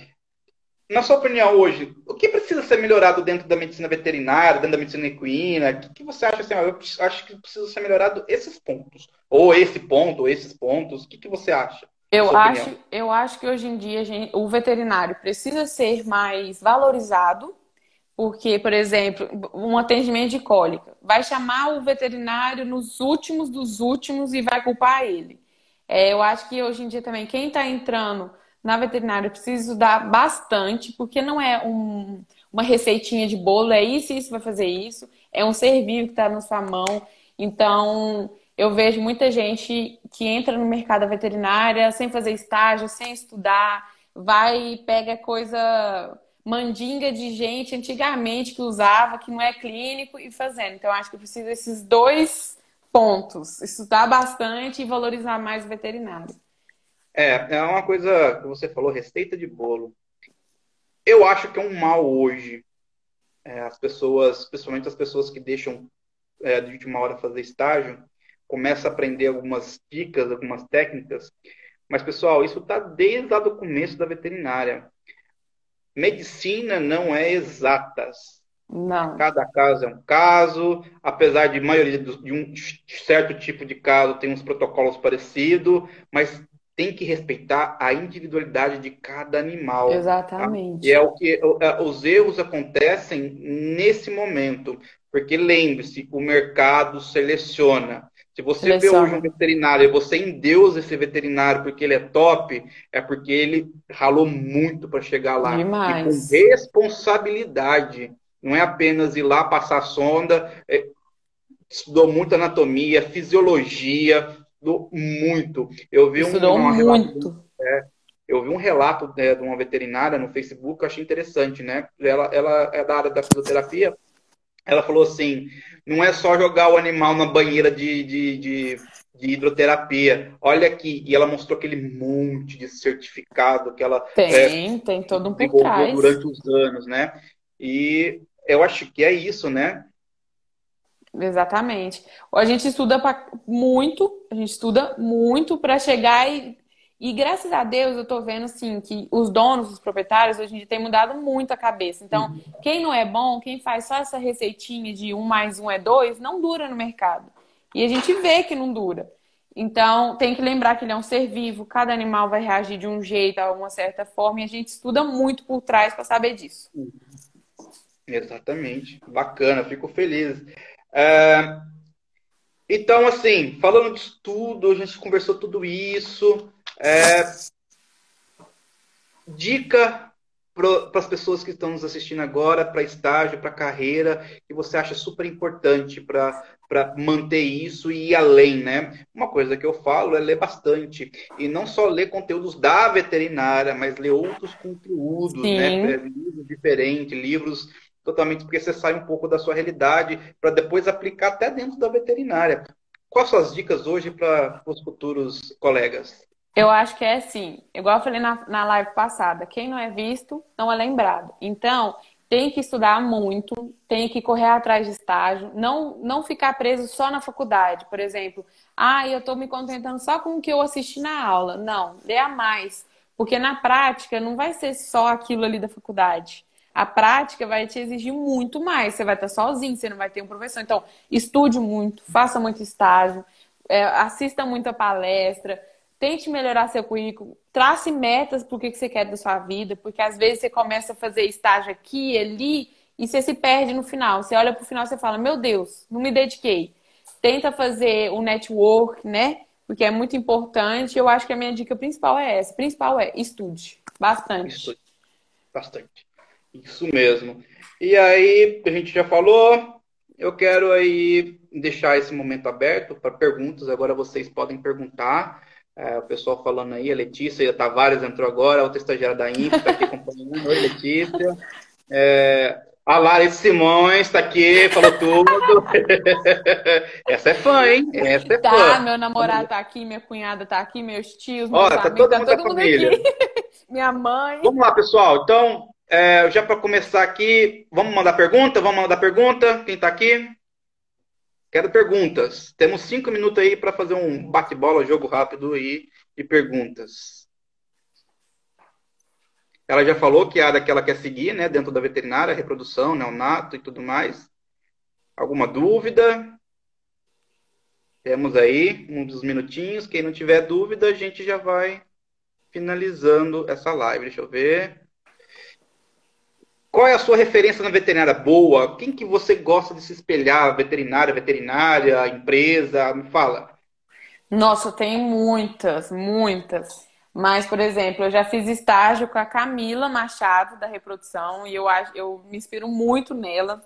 na sua opinião hoje, o que precisa ser melhorado dentro da medicina veterinária, dentro da medicina equina? O que, que você acha assim? eu acho que precisa ser melhorado esses pontos. Ou esse ponto, ou esses pontos. O que, que você acha? Eu acho, eu acho que hoje em dia gente, o veterinário precisa ser mais valorizado, porque, por exemplo, um atendimento de cólica vai chamar o veterinário nos últimos dos últimos e vai culpar ele. É, eu acho que hoje em dia também quem está entrando na veterinária precisa estudar bastante, porque não é um, uma receitinha de bolo, é isso isso vai fazer isso, é um ser vivo que está na sua mão. Então, eu vejo muita gente que entra no mercado veterinária sem fazer estágio, sem estudar, vai e pega coisa mandinga de gente antigamente que usava, que não é clínico e fazendo. Então, acho que precisa desses dois pontos: estudar bastante e valorizar mais o veterinário. É, é uma coisa que você falou, receita de bolo. Eu acho que é um mal hoje é, as pessoas, principalmente as pessoas que deixam é, de última hora fazer estágio, começa a aprender algumas dicas, algumas técnicas. Mas, pessoal, isso está desde o começo da veterinária. Medicina não é exatas. Não. Cada caso é um caso, apesar de maioria de um certo tipo de caso tem uns protocolos parecidos, mas tem que respeitar a individualidade de cada animal. Tá? Exatamente. Tá? E é o que é, os erros acontecem nesse momento, porque lembre-se, o mercado seleciona. Se você Seleciona. vê hoje um veterinário e você endeusa esse veterinário porque ele é top, é porque ele ralou muito para chegar lá. Demais. E com responsabilidade. Não é apenas ir lá passar sonda. É, estudou muito anatomia, fisiologia, estudou muito. Eu vi estudou um, muito. É, eu vi um relato né, de uma veterinária no Facebook que eu achei interessante, né? Ela, ela é da área da fisioterapia. Ela falou assim: não é só jogar o animal na banheira de, de, de, de hidroterapia. Olha aqui, e ela mostrou aquele monte de certificado que ela tem, é, tem todo um por trás. durante os anos, né? E eu acho que é isso, né? Exatamente. A gente estuda pra, muito, a gente estuda muito para chegar e, e graças a Deus eu tô vendo assim que os donos, os proprietários hoje em dia têm mudado muito a cabeça. Então, uhum. quem não é bom, quem faz só essa receitinha de um mais um é dois, não dura no mercado. E a gente vê que não dura. Então, tem que lembrar que ele é um ser vivo, cada animal vai reagir de um jeito, a uma certa forma, e a gente estuda muito por trás para saber disso. Exatamente. Bacana, fico feliz. É... Então, assim, falando de tudo, a gente conversou tudo isso. É... Dica para as pessoas que estão nos assistindo agora, para estágio, para carreira, que você acha super importante para manter isso e ir além, né? Uma coisa que eu falo é ler bastante. E não só ler conteúdos da veterinária, mas ler outros conteúdos, né? Sim. né? Livros diferentes, livros totalmente porque você sai um pouco da sua realidade para depois aplicar até dentro da veterinária. Quais suas dicas hoje para os futuros colegas? Eu acho que é assim, igual eu falei na, na live passada, quem não é visto não é lembrado. Então, tem que estudar muito, tem que correr atrás de estágio, não, não ficar preso só na faculdade. Por exemplo, ah, eu estou me contentando só com o que eu assisti na aula. Não, dê a mais. Porque na prática não vai ser só aquilo ali da faculdade. A prática vai te exigir muito mais. Você vai estar sozinho, você não vai ter um professor. Então, estude muito, faça muito estágio, é, assista muita palestra, tente melhorar seu currículo, trace metas para o que você quer da sua vida, porque às vezes você começa a fazer estágio aqui, ali, e você se perde no final. Você olha para o final e fala: Meu Deus, não me dediquei. Tenta fazer o network, né? Porque é muito importante. Eu acho que a minha dica principal é essa. Principal é estude bastante. Estude bastante. Isso mesmo. E aí, a gente já falou, eu quero aí deixar esse momento aberto para perguntas. Agora vocês podem perguntar. É, o pessoal falando aí, a Letícia a Tavares entrou agora, outra estagiária da INPE está aqui acompanhando. Oi, Letícia. É, a Larissa Simões está aqui, falou tudo. Essa é fã, hein? Essa é tá, fã. Tá, meu namorado está aqui, minha cunhada está aqui, meus tios, meus Olha, amigos, tá todo, tá todo mundo aqui. minha mãe. Vamos lá, pessoal. Então, é, já para começar aqui, vamos mandar pergunta? Vamos mandar pergunta? Quem está aqui? Quero perguntas. Temos cinco minutos aí para fazer um bate-bola, jogo rápido aí de perguntas. Ela já falou que é a área que ela quer seguir, né? Dentro da veterinária, reprodução, neonato e tudo mais. Alguma dúvida? Temos aí uns minutinhos. Quem não tiver dúvida, a gente já vai finalizando essa live. Deixa eu ver. Qual é a sua referência na veterinária boa? Quem que você gosta de se espelhar? Veterinária, veterinária, empresa? Me fala. Nossa, tem muitas, muitas. Mas, por exemplo, eu já fiz estágio com a Camila Machado, da reprodução, e eu, eu me inspiro muito nela.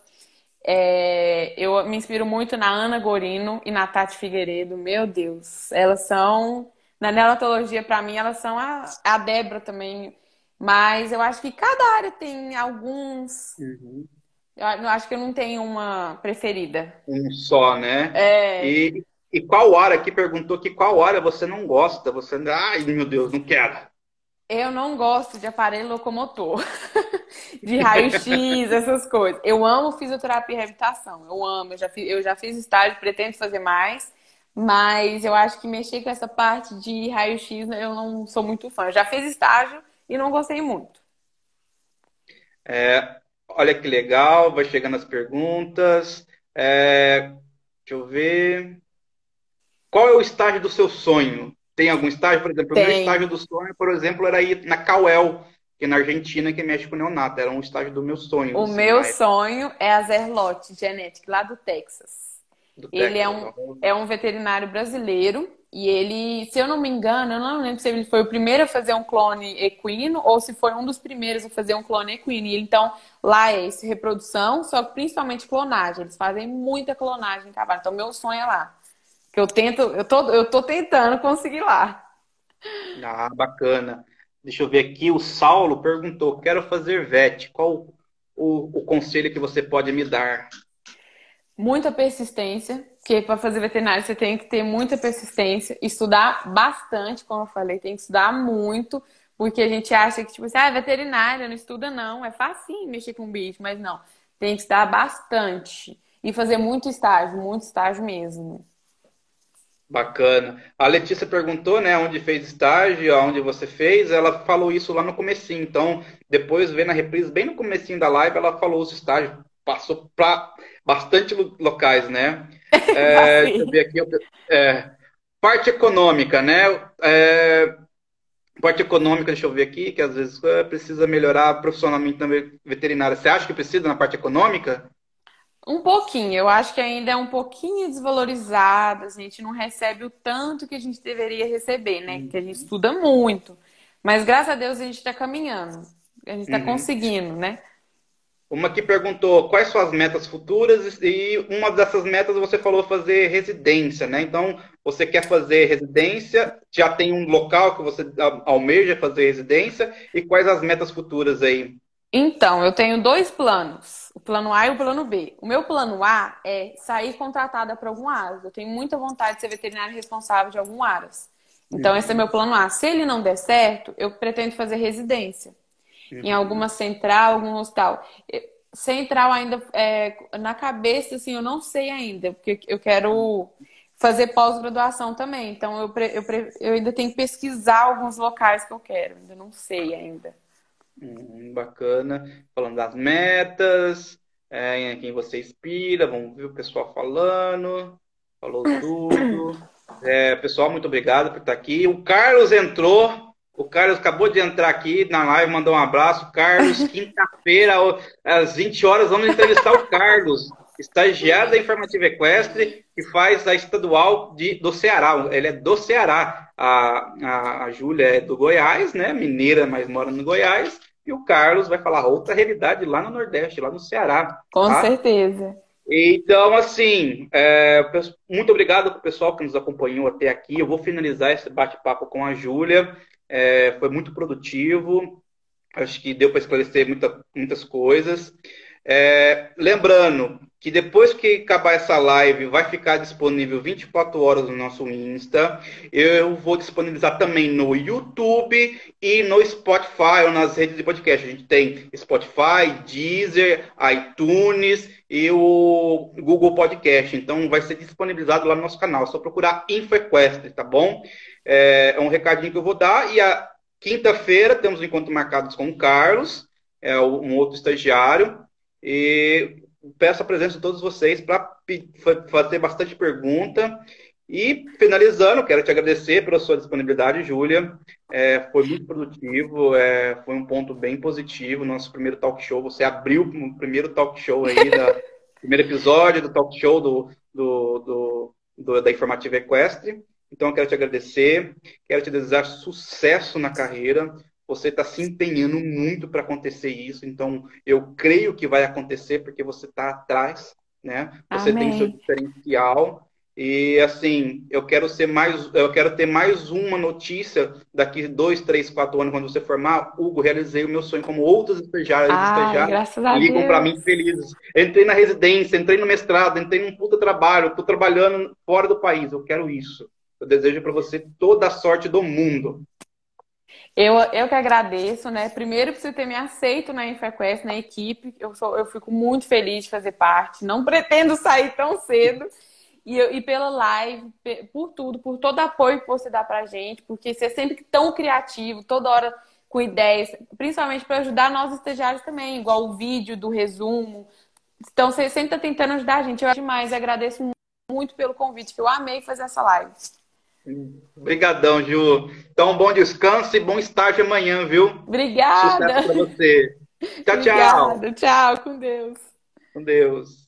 É, eu me inspiro muito na Ana Gorino e na Tati Figueiredo. Meu Deus, elas são. Na neonatologia, para mim, elas são a, a Débora também mas eu acho que cada área tem alguns. Uhum. Eu acho que eu não tenho uma preferida. Um só, né? É. E, e qual área que perguntou que qual área você não gosta? Você, ai meu Deus, não quero. Eu não gosto de aparelho locomotor, de raio-x, essas coisas. Eu amo fisioterapia e reabilitação. Eu amo, eu já fiz, eu já fiz estágio, pretendo fazer mais, mas eu acho que mexer com essa parte de raio-x eu não sou muito fã. Eu já fiz estágio e não gostei muito. É, olha que legal, vai chegando as perguntas. É, deixa eu ver. Qual é o estágio do seu sonho? Tem algum estágio? Por exemplo, Tem. o meu estágio do sonho, por exemplo, era ir na Cauel, que é na Argentina, que mexe com neonato. Era um estágio do meu sonho. O assim, meu sonho é a Zerlotte Genetic, lá do Texas. Do ele Texas, é, um, é um veterinário brasileiro e ele, se eu não me engano, eu não lembro se ele foi o primeiro a fazer um clone equino ou se foi um dos primeiros a fazer um clone equino. E, então, lá é isso, reprodução, só que principalmente clonagem. Eles fazem muita clonagem em cavalo. Então, meu sonho é lá. Que eu tento, eu tô, eu tô tentando conseguir lá. Ah, bacana. Deixa eu ver aqui, o Saulo perguntou: quero fazer VET. Qual o, o conselho que você pode me dar? Muita persistência, porque para fazer veterinário você tem que ter muita persistência, estudar bastante, como eu falei, tem que estudar muito, porque a gente acha que, tipo assim, ah, é veterinária, não estuda não, é fácil mexer com bicho, mas não, tem que estudar bastante e fazer muito estágio, muito estágio mesmo. Bacana. A Letícia perguntou, né, onde fez estágio, onde você fez, ela falou isso lá no comecinho. Então, depois vendo a reprise bem no comecinho da live, ela falou os estágios, passou para bastante locais, né? É, deixa eu ver aqui, é, parte econômica, né? É, parte econômica, deixa eu ver aqui, que às vezes é, precisa melhorar profissionalmente também veterinária. Você acha que precisa na parte econômica? Um pouquinho, eu acho que ainda é um pouquinho desvalorizado, a gente não recebe o tanto que a gente deveria receber, né? Uhum. Que a gente estuda muito. Mas graças a Deus a gente está caminhando, a gente está uhum. conseguindo, né? Uma que perguntou quais são as metas futuras e uma dessas metas você falou fazer residência, né? Então, você quer fazer residência, já tem um local que você almeja fazer residência e quais as metas futuras aí? Então, eu tenho dois planos, o plano A e o plano B. O meu plano A é sair contratada para algum ARAS. Eu tenho muita vontade de ser veterinária responsável de algum ARAS. Então, uhum. esse é meu plano A. Se ele não der certo, eu pretendo fazer residência. Em alguma central, algum hospital. Central ainda é, na cabeça, assim, eu não sei ainda, porque eu quero fazer pós-graduação também. Então, eu, eu, eu ainda tenho que pesquisar alguns locais que eu quero. Ainda não sei ainda. Hum, bacana. Falando das metas, é, em quem você inspira, vamos ver o pessoal falando. Falou tudo. É, pessoal, muito obrigado por estar aqui. O Carlos entrou. O Carlos acabou de entrar aqui na live, mandou um abraço. Carlos, quinta-feira, às 20 horas, vamos entrevistar o Carlos, estagiário da Informativa Equestre, que faz a estadual de, do Ceará. Ele é do Ceará. A, a, a Júlia é do Goiás, né? Mineira, mas mora no Goiás. E o Carlos vai falar outra realidade lá no Nordeste, lá no Ceará. Com tá? certeza. Então, assim, é, muito obrigado para o pessoal que nos acompanhou até aqui. Eu vou finalizar esse bate-papo com a Júlia. É, foi muito produtivo. Acho que deu para esclarecer muita, muitas coisas. É, lembrando que depois que acabar essa live, vai ficar disponível 24 horas no nosso Insta. Eu vou disponibilizar também no YouTube e no Spotify ou nas redes de podcast. A gente tem Spotify, Deezer, iTunes e o Google Podcast. Então vai ser disponibilizado lá no nosso canal. É só procurar InfoEquestre, tá bom? É, é um recadinho que eu vou dar. E a quinta-feira temos um encontro marcado com o Carlos, é um outro estagiário. E peço a presença de todos vocês para fazer bastante pergunta. E finalizando, quero te agradecer pela sua disponibilidade, Júlia. É, foi muito produtivo, é, foi um ponto bem positivo. Nosso primeiro talk show, você abriu o primeiro talk show aí, da, primeiro episódio do talk show do, do, do, da Informativa Equestre. Então, eu quero te agradecer, quero te desejar sucesso na carreira, você está se empenhando muito para acontecer isso, então eu creio que vai acontecer porque você está atrás, né? Você Amém. tem seu diferencial e assim eu quero ser mais, eu quero ter mais uma notícia daqui dois, três, quatro anos quando você formar. Hugo, realizei o meu sonho como outros estagiários, estagiários ligam para mim felizes. Entrei na residência, entrei no mestrado, entrei num puta trabalho, estou trabalhando fora do país. Eu quero isso. Eu desejo para você toda a sorte do mundo. Eu, eu que agradeço, né? Primeiro por você ter me aceito na InfoQuest, na equipe. Eu, sou, eu fico muito feliz de fazer parte. Não pretendo sair tão cedo. E, e pela live, por tudo, por todo apoio que você dá pra gente, porque você é sempre tão criativo, toda hora com ideias, principalmente para ajudar nós estagiários também, igual o vídeo do resumo. Então, você sempre está tentando ajudar a gente. Eu acho demais, agradeço muito pelo convite, que eu amei fazer essa live. Obrigadão, Ju. Então, bom descanso e bom estágio amanhã, viu? Obrigada. Sucesso para você. Tchau, tchau. Obrigada. Tchau, com Deus. Com Deus.